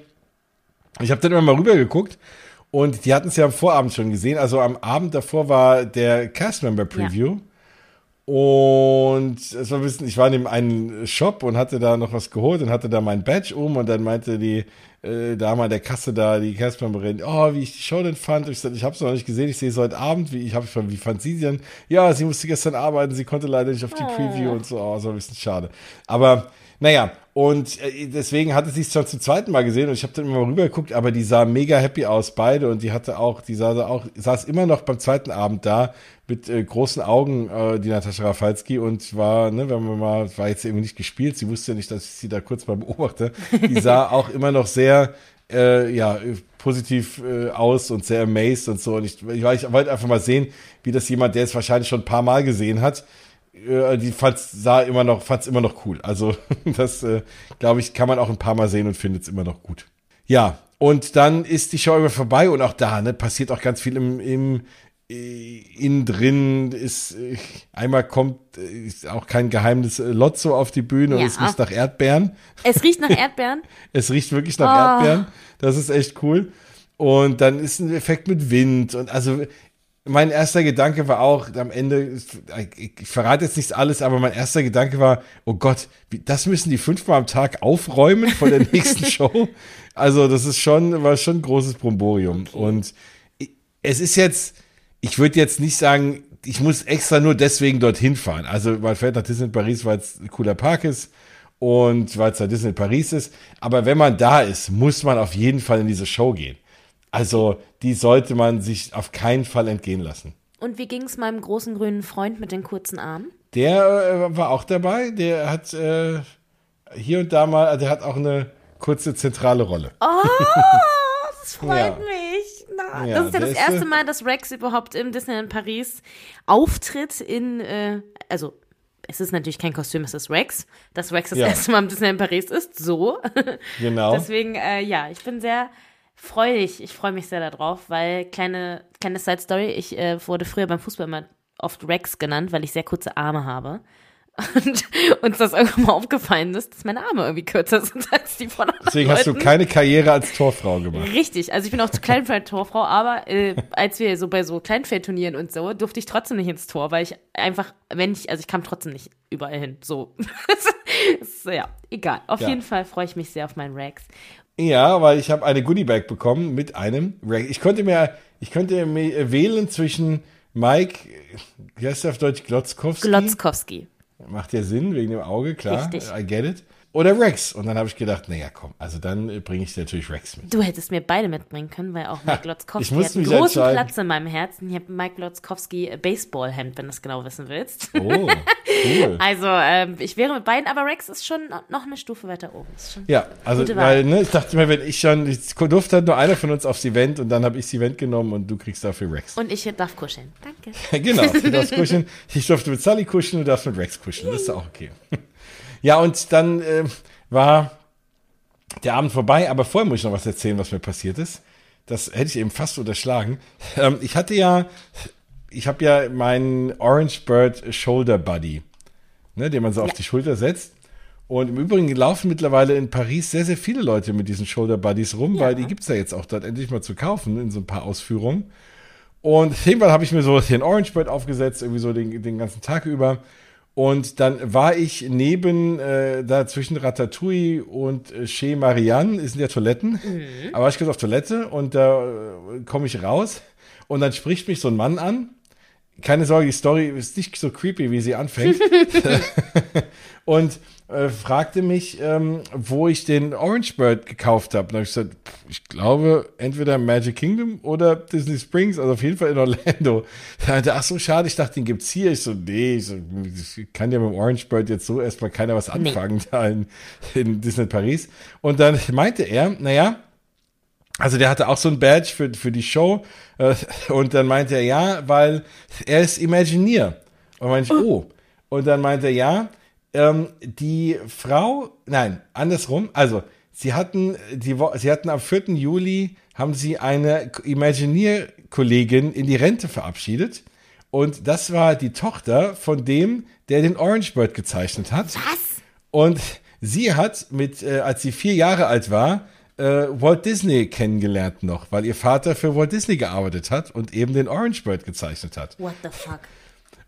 Ich habe dann immer mal rüber geguckt und die hatten es ja am Vorabend schon gesehen. Also am Abend davor war der Cast-Member Preview. Und es war ein bisschen, ich war in dem einen Shop und hatte da noch was geholt und hatte da mein Badge um und dann meinte die äh, Dame an der Kasse da, die Castmemberin, oh, wie ich die Show denn fand. Und ich sagte, ich habe es noch nicht gesehen, ich sehe es heute Abend. Wie, ich hab, wie fand sie sie denn? Ja, sie musste gestern arbeiten, sie konnte leider nicht auf die Preview und so, oh, so ein bisschen schade. Aber naja, und äh, deswegen hatte sie es schon zum zweiten Mal gesehen und ich habe dann immer mal rübergeguckt, aber die sah mega happy aus, beide. Und die hatte auch, die sah da auch, saß immer noch beim zweiten Abend da mit äh, großen Augen, äh, die Natascha Rafalski und war, ne, wenn man mal, war jetzt irgendwie nicht gespielt, sie wusste ja nicht, dass ich sie da kurz mal beobachte. Die sah auch immer noch sehr, äh, ja, positiv äh, aus und sehr amazed und so. Und ich, ich, ich wollte einfach mal sehen, wie das jemand, der es wahrscheinlich schon ein paar Mal gesehen hat, äh, die fand's, sah immer noch, fand's immer noch cool. Also das, äh, glaube ich, kann man auch ein paar Mal sehen und findet es immer noch gut. Ja, und dann ist die Show immer vorbei und auch da ne, passiert auch ganz viel im, im äh, innen drin ist äh, einmal kommt ist auch kein Geheimnis Lotso auf die Bühne und Ja. es riecht nach Erdbeeren. Es riecht nach Erdbeeren. Es riecht wirklich nach Oh. Erdbeeren. Das ist echt cool. Und dann ist ein Effekt mit Wind. Und also mein erster Gedanke war auch am Ende, ich verrate jetzt nicht alles, aber mein erster Gedanke war, oh Gott, das müssen die fünfmal am Tag aufräumen vor der nächsten Show. Also das ist schon, war schon ein großes Bromborium. Und ich- es ist jetzt, ich würde jetzt nicht sagen, ich muss extra nur deswegen dorthin fahren. Also man fährt nach Disney Paris, weil es ein cooler Park ist und weil es da Disney Paris ist. Aber wenn man da ist, muss man auf jeden Fall in diese Show gehen. Also die sollte man sich auf keinen Fall entgehen lassen. Und wie ging es meinem großen grünen Freund mit den kurzen Armen? Der äh, war auch dabei. Der hat äh, hier und da mal, der hat auch eine kurze zentrale Rolle. Oh, das freut Ja. mich. Na, Ja, das ist ja das erste Mal, dass Rex überhaupt im Disneyland Paris auftritt in, äh, also es ist natürlich kein Kostüm, es ist Rex. Dass Rex das Ja. erste Mal im Disneyland Paris ist, so. Genau. Deswegen, äh, ja, ich bin sehr freudig. Ich freue mich sehr darauf, weil kleine, kleine Side Story, ich äh, wurde früher beim Fußball immer oft Rex genannt, weil ich sehr kurze Arme habe. Und uns das irgendwann mal aufgefallen ist, dass meine Arme irgendwie kürzer sind als die von anderen Deswegen hast du Leuten. keine Karriere als Torfrau gemacht. Richtig, also ich bin auch zu klein für eine Torfrau, aber äh, als wir so bei so Kleinfeldturnieren und so, durfte ich trotzdem nicht ins Tor, weil ich einfach, wenn ich, also ich kam trotzdem nicht überall hin. So. ist, ja, egal. Auf Ja. jeden Fall freue ich mich sehr auf meinen Rex. Ja, weil ich habe eine Goodiebag bekommen mit einem Rack. Ich konnte mir, ich könnte mir wählen zwischen Mike, wie heißt der auf Deutsch, Glotzkowski? Glotzkowski. Macht ja Sinn, wegen dem Auge, klar. Richtig. I get it. Oder Rex. Und dann habe ich gedacht, naja, komm, also dann bringe ich natürlich Rex mit. Du hättest mir beide mitbringen können, weil auch Mike Lotzkowski ich hat einen großen. Platz in meinem Herzen. Ich habe Mike Lotzkowski äh, Baseballhemd, wenn du es genau wissen willst. Oh, cool. Also, ähm, ich wäre mit beiden, aber Rex ist schon noch eine Stufe weiter oben. Ja, also weil ne, ich dachte mir, wenn ich schon, ich durfte halt nur einer von uns aufs Event und dann habe ich das Event genommen und du kriegst dafür Rex. Und ich darf kuscheln. Danke. genau, du darfst kuscheln. Ich durfte mit Sally kuscheln, du darfst mit Rex kuscheln. Das ist auch okay. Ja, und dann äh, war der Abend vorbei, aber vorher muss ich noch was erzählen, was mir passiert ist. Das hätte ich eben fast unterschlagen. Ähm, ich hatte ja, ich habe ja meinen Orange Bird Shoulder Buddy, ne, den man so auf die Schulter setzt. Und im Übrigen laufen mittlerweile in Paris sehr, sehr viele Leute mit diesen Shoulder Buddies rum, Ja. weil die gibt's ja jetzt auch dort endlich mal zu kaufen in so ein paar Ausführungen. Und irgendwann habe ich mir so den Orange Bird aufgesetzt, irgendwie so den, den ganzen Tag über. Und dann war ich neben, äh, da zwischen Ratatouille und äh, Chez Marianne, ist in der Toiletten. Aber war ich kurz auf Toilette und da äh, komme ich raus und dann spricht mich so ein Mann an. Keine Sorge, die Story ist nicht so creepy, wie sie anfängt. und äh, fragte mich, ähm, wo ich den Orange Bird gekauft habe. Und habe ich gesagt, pff, ich glaube, entweder Magic Kingdom oder Disney Springs, also auf jeden Fall in Orlando. Da meinte, ach so, schade, ich dachte, den gibt's hier. Ich so, nee, ich, so, ich kann ja mit dem Orange Bird jetzt so erstmal keiner was anfangen da in, in Disney Paris. Und dann meinte er, naja, also der hatte auch so ein Badge für, für die Show äh, und dann meinte er ja, weil er ist Imagineer. Und meinte ich, oh. Und dann meinte er ja, ähm, die Frau, nein, andersrum, also sie hatten, die, sie hatten am 4. Juli, haben sie eine Imagineer-Kollegin in die Rente verabschiedet und das war die Tochter von dem, der den Orange Bird gezeichnet hat. Was? Und sie hat mit, äh, als sie vier Jahre alt war, äh, Walt Disney kennengelernt noch, weil ihr Vater für Walt Disney gearbeitet hat und eben den Orange Bird gezeichnet hat. What the fuck?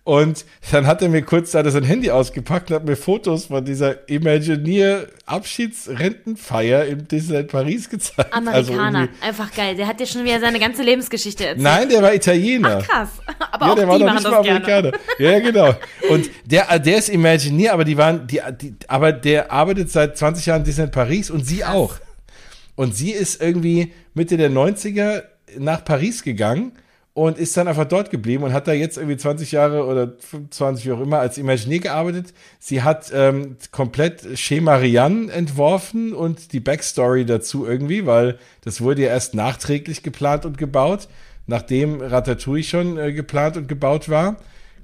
Und dann hat er mir kurz da sein Handy ausgepackt und hat mir Fotos von dieser Imagineer Abschiedsrentenfeier im Disneyland Paris gezeigt. Also Amerikaner. irgendwie- Einfach geil. Der hat dir schon wieder seine ganze Lebensgeschichte erzählt. Nein, der war Italiener. Ach, krass. Aber ja, auch der war die noch nicht mal. Amerikaner. Ja, genau. Und der, der ist Imagineer, aber die waren, die, die, aber der arbeitet seit 20 Jahren in Disneyland Paris und sie auch. Und sie ist irgendwie Mitte der 90er nach Paris gegangen und ist dann einfach dort geblieben und hat da jetzt irgendwie 20 Jahre oder 25, wie auch immer, als Imagineer gearbeitet. Sie hat ähm, komplett Chez Marianne entworfen und die Backstory dazu irgendwie, weil das wurde ja erst nachträglich geplant und gebaut, nachdem Ratatouille schon äh, geplant und gebaut war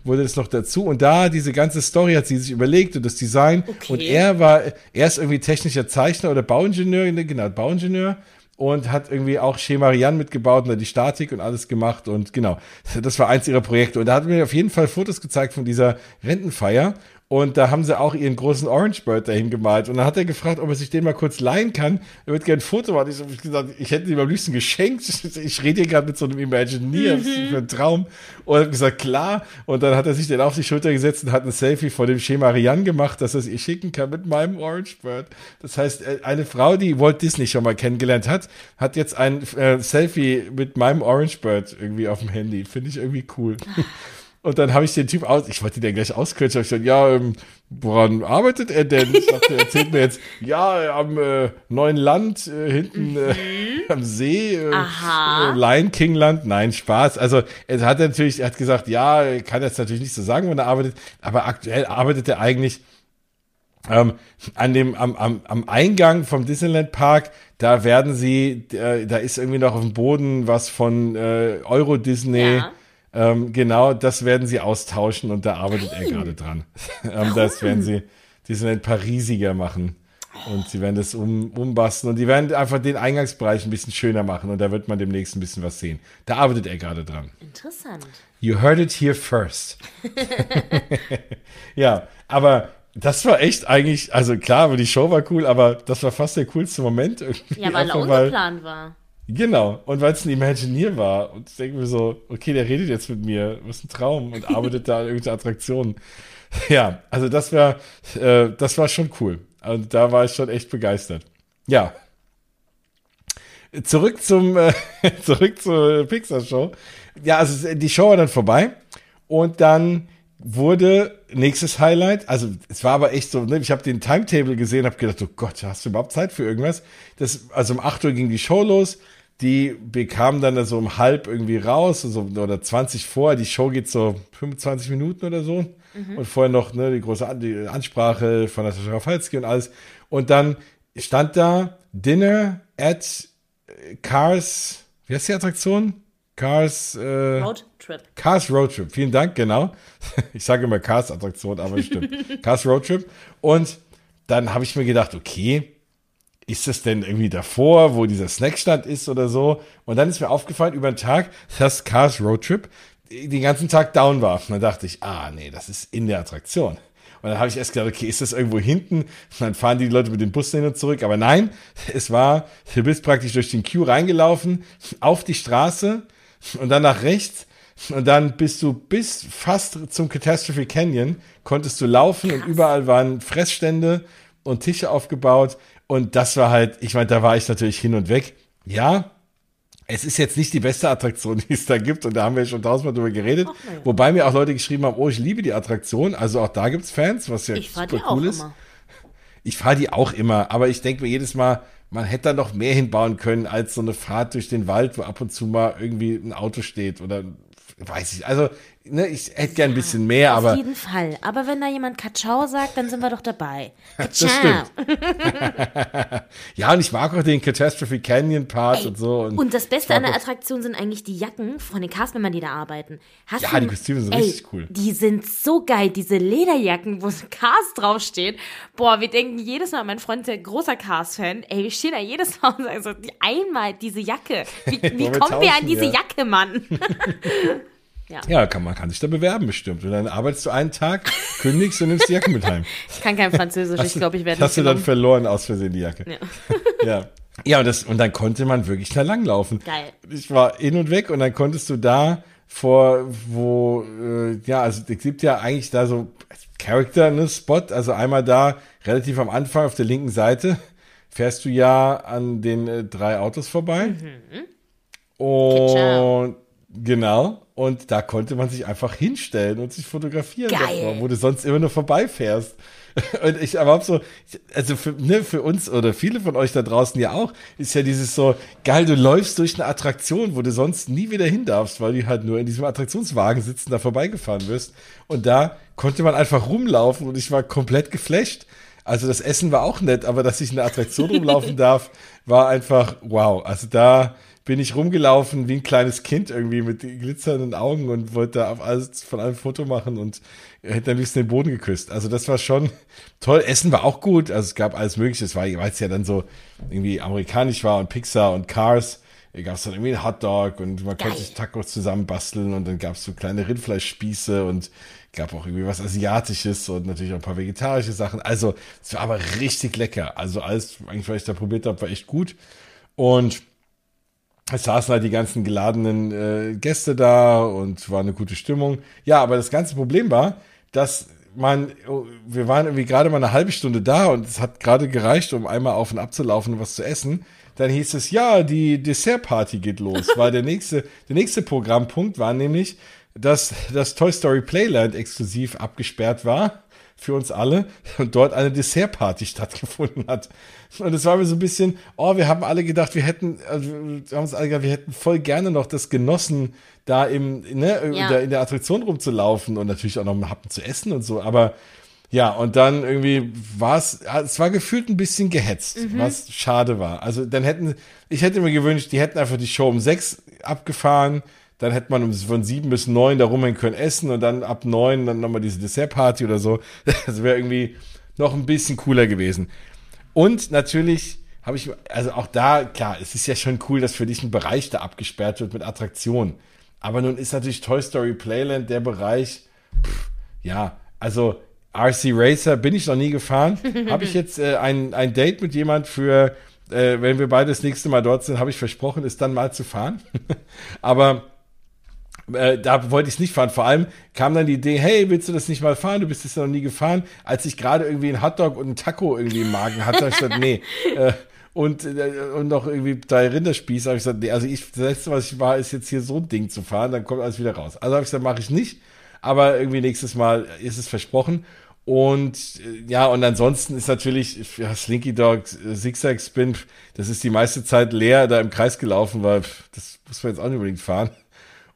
wurde das noch dazu und da diese ganze Story hat sie sich überlegt und das Design Okay. und er war er ist irgendwie technischer Zeichner oder Bauingenieur genau Bauingenieur und hat irgendwie auch Chez Marianne mitgebaut und hat die Statik und alles gemacht und genau das war eins ihrer Projekte. Und da hat mir auf jeden Fall Fotos gezeigt von dieser Rentenfeier und da haben sie auch ihren großen Orange Bird dahin gemalt. Und dann hat er gefragt, ob er sich den mal kurz leihen kann. Er wird gerne ein Foto machen. Ich habe gesagt, ich hätte ihm am liebsten geschenkt. Ich rede hier gerade mit so einem Imagineer. Das für ein Traum? Und er hat gesagt, klar. Und dann hat er sich den auf die Schulter gesetzt und hat ein Selfie vor dem Schema Marianne gemacht, dass er es ihr schicken kann mit meinem Orange Bird. Das heißt, äh, eine Frau, die Walt Disney schon mal kennengelernt hat, hat jetzt ein äh, Selfie mit meinem Orange Bird irgendwie auf dem Handy. Finde ich irgendwie cool. Und dann habe ich den Typ aus, ich wollte den gleich hab ich gesagt, ja, ähm, woran arbeitet er denn? Ich dachte, er erzählt mir jetzt, ja, am äh, neuen Land, äh, hinten äh, am See, äh, äh, Lion King Land, nein, Spaß. Also er hat natürlich, er hat gesagt, ja, er kann jetzt natürlich nicht so sagen, wann er arbeitet, aber aktuell arbeitet er eigentlich ähm, an dem, am, am, am Eingang vom Disneyland Park, da werden sie, äh, da ist irgendwie noch auf dem Boden was von äh, Euro Disney. Ja. Ähm, genau, das werden sie austauschen und da arbeitet er gerade dran. ähm, das werden sie Disneyland Parisiger machen. Und sie werden das um, umbasteln und die werden einfach den Eingangsbereich ein bisschen schöner machen und da wird man demnächst ein bisschen was sehen. Da arbeitet er gerade dran. Interessant. You heard it here first. ja, aber das war echt eigentlich, also klar, die Show war cool, aber das war fast der coolste Moment irgendwie. Ja, weil er ungeplant war. Genau, und weil es ein Imagineer war. Und ich denke mir so, okay, der redet jetzt mit mir, was ein Traum und arbeitet da an irgendwelche Attraktionen. Ja, also das war, äh, das war schon cool. Und da war ich schon echt begeistert. Ja. Zurück zum, äh, zurück zur Pixar-Show. Ja, also die Show war dann vorbei. Und dann wurde nächstes Highlight, also es war aber echt so, ne, ich habe den Timetable gesehen, habe gedacht, oh Gott, hast du überhaupt Zeit für irgendwas? Das, also um 8 Uhr ging die Show los, die bekamen dann so um halb irgendwie raus, also, oder 20 vor, die Show geht so 25 Minuten oder so mhm. und vorher noch ne, die große An die Ansprache von Natascha Rafalski und alles und dann stand da Dinner at Cars, wie heißt die Attraktion? Cars äh, Road Trip. Cars Road Trip. Vielen Dank, genau. Ich sage immer Cars Attraktion, aber stimmt. Cars Road Trip. Und dann habe ich mir gedacht, okay, ist das denn irgendwie davor, wo dieser Snackstand ist oder so? Und dann ist mir aufgefallen über den Tag, dass Cars Road Trip den ganzen Tag down war. Und dann dachte ich, ah, nee, das ist in der Attraktion. Und dann habe ich erst gedacht, okay, ist das irgendwo hinten? Und dann fahren die Leute mit dem Bus hin und zurück. Aber nein, es war, du bist praktisch durch den Queue reingelaufen, auf die Straße und dann nach rechts. Und dann bist du bis fast zum Catastrophe Canyon, konntest du laufen und überall waren Fressstände und Tische aufgebaut. Und das war halt, ich meine, da war ich natürlich hin und weg. Ja, es ist jetzt nicht die beste Attraktion, die es da gibt, und da haben wir schon tausendmal drüber geredet. Okay. Wobei mir auch Leute geschrieben haben, oh, ich liebe die Attraktion. Also auch da gibt's Fans, was ja ich super cool ist. Immer. Ich fahre die auch immer, aber ich denke mir jedes Mal, man hätte da noch mehr hinbauen können als so eine Fahrt durch den Wald, wo ab und zu mal irgendwie ein Auto steht oder weiß ich. Also ne, ich hätte gern ein bisschen mehr, auf aber. Auf jeden Fall. Aber wenn da jemand Katschau sagt, dann sind wir doch dabei. das stimmt. ja, und ich mag auch den Catastrophe Canyon Part Ey, und so. Und, und das Beste an der Attraktion sind eigentlich die Jacken von den Castmembern, die da arbeiten. Hast ja, du, die Kostüme sind ey, richtig cool. Die sind so geil, diese Lederjacken, wo Cast draufsteht. Boah, wir denken jedes Mal, mein Freund ist ja großer Cast-Fan. Ey, wir stehen da jedes Mal und sagen so, einmal diese Jacke. Wie, wie kommen wir an diese ja. Jacke, Mann? Ja, ja kann, man kann sich da bewerben bestimmt. Und dann arbeitest du einen Tag, kündigst und nimmst die Jacke mit heim. Ich kann kein Französisch, ich glaube, ich werde Hast du dann verloren aus Versehen die Jacke. Ja. ja. Ja, und, das, und dann konnte man wirklich da langlaufen. Geil. Ich war in und weg und dann konntest du da vor, wo, äh, ja, also es gibt ja eigentlich da so Character, ne, Spot, also einmal da relativ am Anfang auf der linken Seite fährst du ja an den äh, drei Autos vorbei. Mhm. Und genau. Und da konnte man sich einfach hinstellen und sich fotografieren davor, wo du sonst immer nur vorbeifährst. Und ich aber hab so, also für, ne, für uns oder viele von euch da draußen ja auch, ist ja dieses so, geil, du läufst durch eine Attraktion, wo du sonst nie wieder hin darfst, weil du halt nur in diesem Attraktionswagen sitzen, da vorbeigefahren wirst. Und da konnte man einfach rumlaufen und ich war komplett geflasht. Also das Essen war auch nett, aber dass ich in der Attraktion rumlaufen darf, war einfach wow. Also da, bin ich rumgelaufen wie ein kleines Kind irgendwie mit glitzernden Augen und wollte da auf alles von allem Foto machen und hätte am liebsten den Boden geküsst. Also das war schon toll. Essen war auch gut. Also es gab alles Mögliche. Es war, weil es ja dann so irgendwie amerikanisch war und Pixar und Cars. Gab es dann irgendwie einen Hotdog und man Geil. konnte sich Tacos zusammenbasteln und dann gab es so kleine Rindfleischspieße und gab auch irgendwie was Asiatisches und natürlich auch ein paar vegetarische Sachen. Also es war aber richtig lecker. Also alles, eigentlich, was ich da probiert habe, war echt gut. Und es saßen halt die ganzen geladenen äh, Gäste da und war eine gute Stimmung. Ja, aber das ganze Problem war, dass man, oh, wir waren irgendwie gerade mal eine halbe Stunde da und es hat gerade gereicht, um einmal auf und ab zu laufen und was zu essen. Dann hieß es, ja, die Dessertparty geht los. Weil der nächste, der nächste Programmpunkt war nämlich, dass das Toy Story Playland exklusiv abgesperrt war für uns alle und dort eine Dessertparty stattgefunden hat. Und es war mir so ein bisschen, oh, wir haben alle gedacht, wir hätten, also, wir haben uns alle gedacht, wir hätten voll gerne noch das genossen, da im, ne, ja. in der Attraktion rumzulaufen und natürlich auch noch einen Happen zu essen und so, aber ja, und dann irgendwie war es, es war gefühlt ein bisschen gehetzt, mhm. was schade war. Also dann hätten, ich hätte mir gewünscht, die hätten einfach die Show um sechs abgefahren, dann hätte man von sieben bis neun da rumhängen können essen und dann ab neun dann nochmal diese Dessertparty oder so. Das wäre irgendwie noch ein bisschen cooler gewesen. Und natürlich habe ich, also auch da, klar, es ist ja schon cool, dass für dich ein Bereich da abgesperrt wird mit Attraktionen. Aber nun ist natürlich Toy Story Playland der Bereich, pff, ja, also RC Racer bin ich noch nie gefahren. habe ich jetzt äh, ein, ein Date mit jemand für, äh, wenn wir beide das nächste Mal dort sind, habe ich versprochen, ist dann mal zu fahren. Aber äh, da wollte ich es nicht fahren. Vor allem kam dann die Idee, hey, willst du das nicht mal fahren? Du bist es noch nie gefahren. Als ich gerade irgendwie einen Hotdog und einen Taco irgendwie im Magen hatte, habe ich gesagt, nee. Äh, und, äh, und noch irgendwie drei Rinderspieße, habe ich gesagt, nee, also ich, das letzte, was ich war, ist jetzt hier so ein Ding zu fahren, dann kommt alles wieder raus. Also habe ich gesagt, mache ich nicht. aber irgendwie nächstes Mal ist es versprochen. Und ja, und ansonsten ist natürlich ja, Slinky Dog Zigzag Spin, das ist die meiste Zeit leer da im Kreis gelaufen, weil das muss man jetzt auch nicht unbedingt fahren.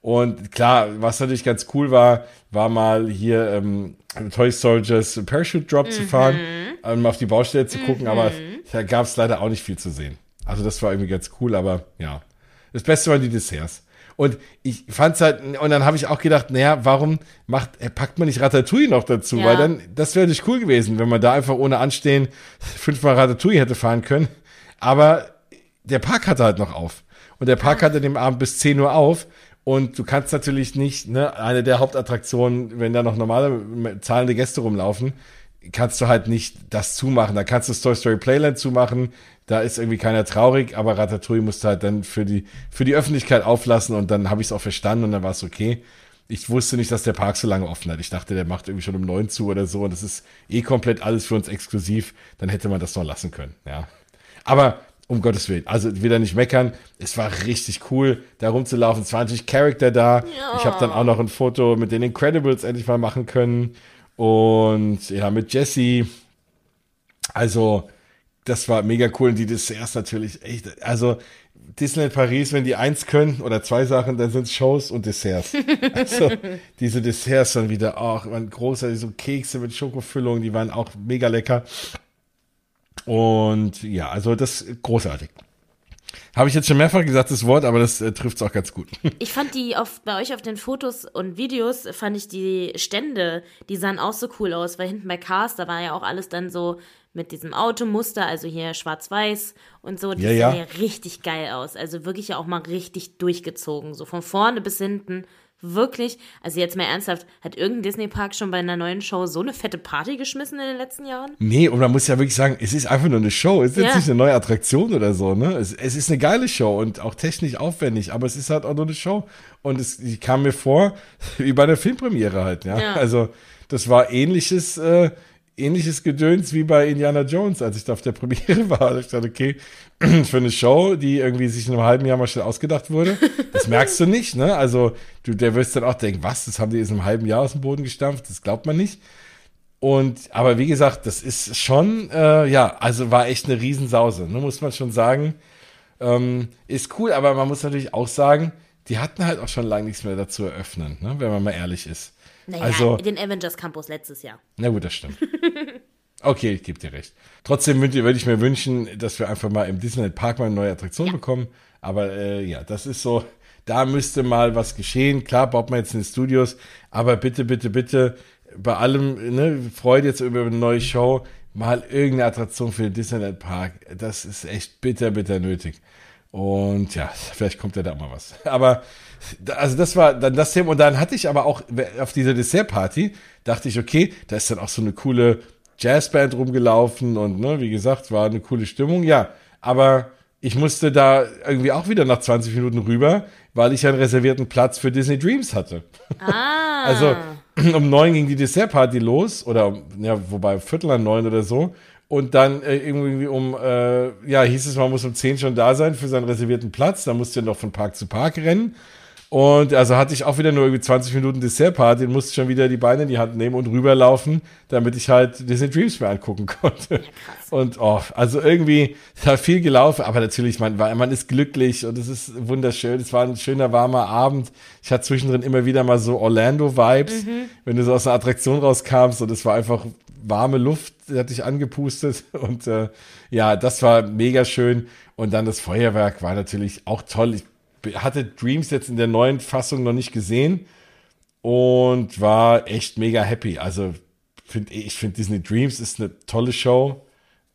Und klar, was natürlich ganz cool war, war mal hier ähm, Toy Soldiers Parachute Drop mhm. zu fahren, um auf die Baustelle zu gucken, mhm. aber da gab es leider auch nicht viel zu sehen. Also das war irgendwie ganz cool, aber ja. Das Beste waren die Desserts. Und ich fand's halt, und dann habe ich auch gedacht, naja, warum macht, äh, packt man nicht Ratatouille noch dazu? Ja. Weil dann, das wäre nicht cool gewesen, wenn man da einfach ohne Anstehen fünfmal Ratatouille hätte fahren können. Aber der Park hatte halt noch auf. Und der Park hatte dem Abend bis 10 Uhr auf. Und du kannst natürlich nicht, ne, eine der Hauptattraktionen, wenn da noch normale zahlende Gäste rumlaufen, kannst du halt nicht das zumachen. Da kannst du Toy Story Playland zumachen, da ist irgendwie keiner traurig, aber Ratatouille musste halt dann für die, für die Öffentlichkeit auflassen und dann habe ich es auch verstanden und dann war es okay. Ich wusste nicht, dass der Park so lange offen hat. Ich dachte, der macht irgendwie schon um neun zu oder so und das ist eh komplett alles für uns exklusiv. Dann hätte man das noch lassen können, ja. Aber um Gottes Willen. Also wieder nicht meckern. Es war richtig cool, da rumzulaufen. Es war natürlich Charakter da. Ja. Ich habe dann auch noch ein Foto mit den Incredibles endlich mal machen können. Und ja, mit Jesse. Also, das war mega cool. Und die Desserts natürlich echt. Also, Disneyland Paris, wenn die eins können oder zwei Sachen, dann sind es Shows und Desserts. Also, diese Desserts dann wieder auch, waren großartig, so Kekse mit Schokofüllung, die waren auch mega lecker. Und ja, also das großartig. Habe ich jetzt schon mehrfach gesagt, das Wort, aber das äh, trifft es auch ganz gut. Ich fand die auf, bei euch auf den Fotos und Videos, fand ich die Stände, die sahen auch so cool aus, weil hinten bei Cars, da war ja auch alles dann so mit diesem Automuster, also hier schwarz-weiß und so, die ja, sah ja richtig geil aus. Also wirklich ja auch mal richtig durchgezogen, so von vorne bis hinten wirklich, also jetzt mal ernsthaft, hat irgendein Disney-Park schon bei einer neuen Show so eine fette Party geschmissen in den letzten Jahren? Nee, und man muss ja wirklich sagen, es ist einfach nur eine Show. Es ist ja. jetzt nicht eine neue Attraktion oder so, ne? Es, es, ist eine geile Show und auch technisch aufwendig, aber es ist halt auch nur eine Show. Und es die kam mir vor, wie bei der Filmpremiere halt, ja. ja. Also, das war ähnliches, äh, ähnliches Gedöns wie bei Indiana Jones, als ich da auf der Premiere war. Ich dachte, okay, für eine Show, die irgendwie sich in einem halben Jahr mal schnell ausgedacht wurde, das merkst du nicht, ne? Also, du, der wirst dann auch denken, was, das haben die in einem halben Jahr aus dem Boden gestampft, das glaubt man nicht. Und, aber wie gesagt, das ist schon, äh, ja, also war echt eine Riesensause, ne, muss man schon sagen. Ähm, ist cool, aber man muss natürlich auch sagen, die hatten halt auch schon lange nichts mehr dazu eröffnen, ne, wenn man mal ehrlich ist. Naja, also, den Avengers Campus letztes Jahr. Na gut, das stimmt. Okay, ich gebe dir recht. Trotzdem würde ich mir wünschen, dass wir einfach mal im Disneyland Park mal eine neue Attraktion ja. bekommen. Aber äh, ja, das ist so, da müsste mal was geschehen. Klar, baut man jetzt in den Studios, aber bitte, bitte, bitte, bei allem, ne, Freude jetzt über eine neue Show, mal irgendeine Attraktion für den Disneyland Park. Das ist echt bitter, bitter nötig. Und ja, vielleicht kommt ja da mal was. Aber also das war dann das Thema. Und dann hatte ich aber auch auf dieser Dessertparty, dachte ich, okay, da ist dann auch so eine coole Jazzband rumgelaufen und ne, wie gesagt, war eine coole Stimmung. Ja, aber ich musste da irgendwie auch wieder nach 20 Minuten rüber, weil ich einen reservierten Platz für Disney Dreams hatte. Ah. also um neun ging die Dessertparty los oder ja, wobei Viertel an neun oder so. Und dann äh, irgendwie um, äh, ja, hieß es, man muss um zehn schon da sein für seinen reservierten Platz. Da musste er noch von Park zu Park rennen. Und also hatte ich auch wieder nur irgendwie 20 Minuten Dessertparty und musste schon wieder die Beine in die Hand nehmen und rüberlaufen, damit ich halt Disney Dreams mir angucken konnte. Ja, und oh, also irgendwie da viel gelaufen, aber natürlich, man, man ist glücklich und es ist wunderschön. Es war ein schöner, warmer Abend. Ich hatte zwischendrin immer wieder mal so Orlando-Vibes, mhm. wenn du so aus einer Attraktion rauskamst und es war einfach warme Luft, hat dich angepustet und äh, ja, das war mega schön. Und dann das Feuerwerk war natürlich auch toll. Ich hatte Dreams jetzt in der neuen Fassung noch nicht gesehen und war echt mega happy. Also find, ich finde Disney Dreams ist eine tolle Show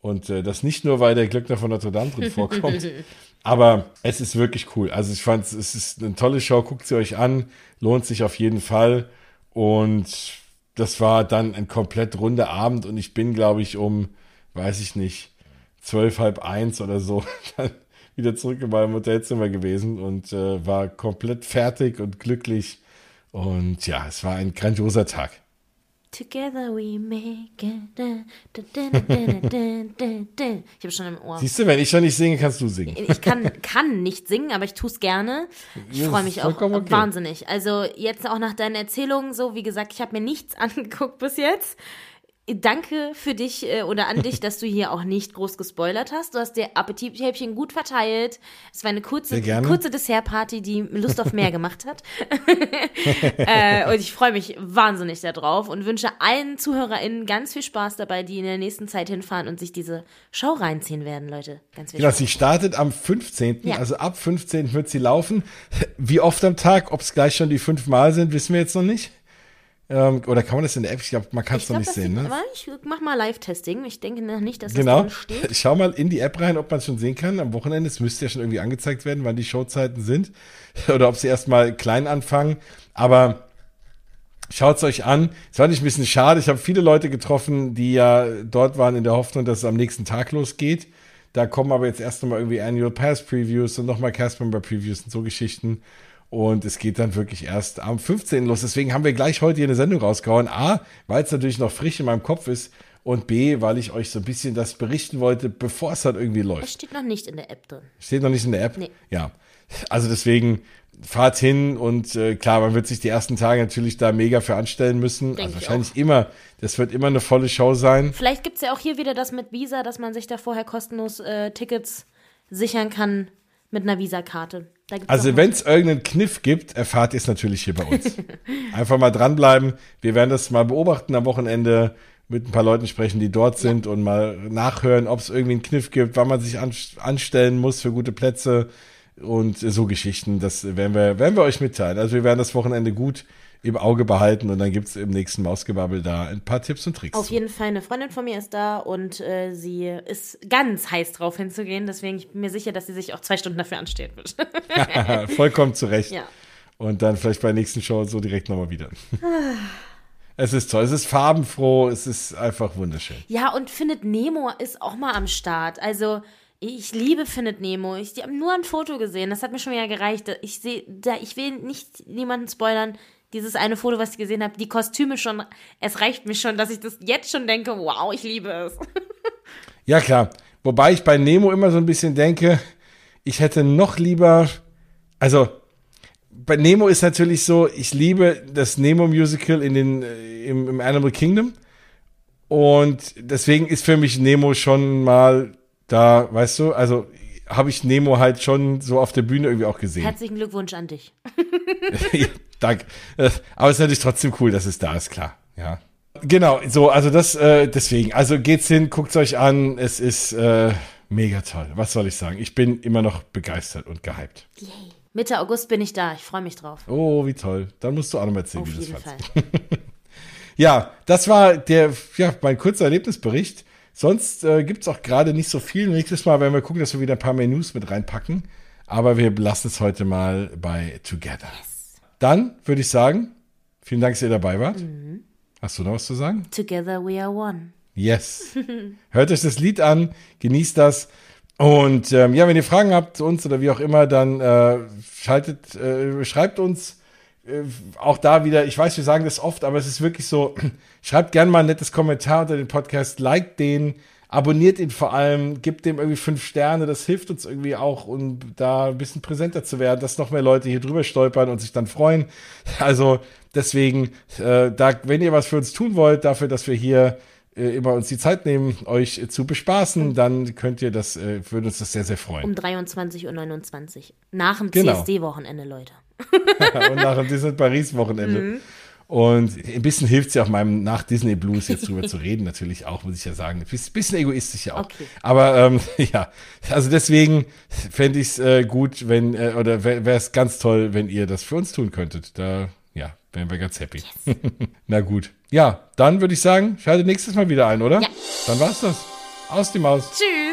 und äh, das nicht nur, weil der Glöckner von Notre Dame drin vorkommt, aber es ist wirklich cool. Also ich fand es ist eine tolle Show, guckt sie euch an, lohnt sich auf jeden Fall und das war dann ein komplett runder Abend und ich bin, glaube ich, um, weiß ich nicht, zwölf, halb eins oder so wieder zurück in meinem Hotelzimmer gewesen und äh, war komplett fertig und glücklich. Und ja, es war ein grandioser Tag. Together we make it. Ich habe schon im Ohr. Siehst du, wenn ich schon nicht singe, kannst du singen. Ich kann, kann nicht singen, aber ich tue es gerne. Ich freue mich auch okay. wahnsinnig. Also jetzt auch nach deinen Erzählungen so, wie gesagt, ich habe mir nichts angeguckt bis jetzt. Danke für dich äh, oder an dich, dass du hier auch nicht groß gespoilert hast. Du hast dir Appetithäppchen gut verteilt. Es war eine kurze, kurze Dessertparty, die Lust auf mehr gemacht hat. äh, und ich freue mich wahnsinnig darauf und wünsche allen ZuhörerInnen ganz viel Spaß dabei, die in der nächsten Zeit hinfahren und sich diese Show reinziehen werden, Leute. Ganz viel Genau, Spaß. sie startet am 15. Ja. Also ab 15. wird sie laufen. Wie oft am Tag, ob es gleich schon die fünf Mal sind, wissen wir jetzt noch nicht. Ähm, oder kann man das in der App? Ich glaube, man kann es noch nicht sehen. Ne? ich mach mal Live-Testing. Ich denke noch nicht, dass Genau. das drin steht. Schau mal in die App rein, ob man es schon sehen kann. Am Wochenende, es müsste ja schon irgendwie angezeigt werden, wann die Showzeiten sind. Oder ob sie erstmal klein anfangen. Aber schaut's euch an. Es fand ich ein bisschen schade. Ich habe viele Leute getroffen, die ja dort waren in der Hoffnung, dass es am nächsten Tag losgeht. Da kommen aber jetzt erst nochmal irgendwie Annual Pass Previews und nochmal Cast Member Previews und so Geschichten. Und es geht dann wirklich erst am 15. los. Deswegen haben wir gleich heute hier eine Sendung rausgehauen. A, weil es natürlich noch frisch in meinem Kopf ist. Und B, weil ich euch so ein bisschen das berichten wollte, bevor es dann irgendwie läuft. steht noch nicht in der App drin. Steht noch nicht in der App? Nee. Ja. Also deswegen fahrt hin und äh, klar, man wird sich die ersten Tage natürlich da mega für anstellen müssen. Denk also ich wahrscheinlich immer. Das wird immer eine volle Show sein. Vielleicht gibt es ja auch hier wieder das mit Visa, dass man sich da vorher kostenlos äh, Tickets sichern kann mit einer Visa-Karte. Also wenn es irgendeinen Kniff gibt, erfahrt ihr es natürlich hier bei uns. Einfach mal dranbleiben. Wir werden das mal beobachten am Wochenende, mit ein paar Leuten sprechen, die dort sind und mal nachhören, ob es irgendwie einen Kniff gibt, wann man sich an, anstellen muss für gute Plätze und so Geschichten. Das werden wir, werden wir euch mitteilen. Also wir werden das Wochenende gut im Auge behalten und dann gibt es im nächsten Mausgebabbel da ein paar Tipps und Tricks. Auf zu. jeden Fall, eine Freundin von mir ist da und äh, sie ist ganz heiß drauf hinzugehen. Deswegen ich bin mir sicher, dass sie sich auch zwei Stunden dafür anstehen wird. Vollkommen zurecht. ja. Und dann vielleicht bei der nächsten Show so direkt nochmal wieder. es ist toll, es ist farbenfroh, es ist einfach wunderschön. Ja, und Findet Nemo ist auch mal am Start. Also, ich liebe Findet Nemo. Ich habe nur ein Foto gesehen. Das hat mir schon wieder gereicht. Ich sehe, da, ich will nicht niemanden spoilern. Dieses eine Foto, was ich gesehen habe, die Kostüme schon, es reicht mir schon, dass ich das jetzt schon denke, wow, ich liebe es. Ja, klar. Wobei ich bei Nemo immer so ein bisschen denke, ich hätte noch lieber, also bei Nemo ist natürlich so, ich liebe das Nemo-Musical in den, äh, im, im Animal Kingdom. Und deswegen ist für mich Nemo schon mal da, weißt du, also habe ich Nemo halt schon so auf der Bühne irgendwie auch gesehen. Herzlichen Glückwunsch an dich. Ja, Danke. Aber es ist natürlich trotzdem cool, dass es da ist, klar. Ja. Genau, so, also das, äh, deswegen. Also geht's hin, guckt's euch an. Es ist äh, mega toll. Was soll ich sagen? Ich bin immer noch begeistert und gehypt. Yay. Mitte August bin ich da. Ich freue mich drauf. Oh, wie toll. Dann musst du auch noch mal erzählen, Auf wie du das fandst. Ja, das war der, ja, mein kurzer Erlebnisbericht. Sonst äh, gibt's auch gerade nicht so viel. Nächstes Mal werden wir gucken, dass wir wieder ein paar mehr News mit reinpacken. Aber wir belassen es heute mal bei Together. Dann würde ich sagen, vielen Dank, dass ihr dabei wart. Hast du noch was zu sagen? Together we are one. Yes. Hört euch das Lied an, genießt das. Und ähm, ja, wenn ihr Fragen habt zu uns oder wie auch immer, dann äh, schaltet, äh, schreibt uns auch da wieder. Ich weiß, wir sagen das oft, aber es ist wirklich so. Schreibt gerne mal ein nettes Kommentar unter den Podcast, liked den, abonniert ihn vor allem, gebt dem irgendwie fünf Sterne. Das hilft uns irgendwie auch, um da ein bisschen präsenter zu werden, dass noch mehr Leute hier drüber stolpern und sich dann freuen. Also deswegen, äh, da, wenn ihr was für uns tun wollt, dafür, dass wir hier äh, immer uns die Zeit nehmen, euch äh, zu bespaßen, dann könnt ihr das, äh, würde uns das sehr, sehr freuen. Um 23.29 Uhr. Nach dem Genau. CSD-Wochenende, Leute. und nach dem Disney Paris Wochenende. Und ein bisschen hilft es ja auch meinem nach Disney Blues jetzt drüber zu reden, natürlich auch, muss ich ja sagen. Ein bisschen egoistisch ja auch. Okay. Aber ähm, ja, also deswegen fände ich es äh, gut, wenn, äh, oder wäre es ganz toll, wenn ihr das für uns tun könntet. Da, ja, wären wir ganz happy. Na gut. Ja, dann würde ich sagen, schaltet nächstes Mal wieder ein, oder? Ja. Dann war's das. Aus die Maus. Tschüss.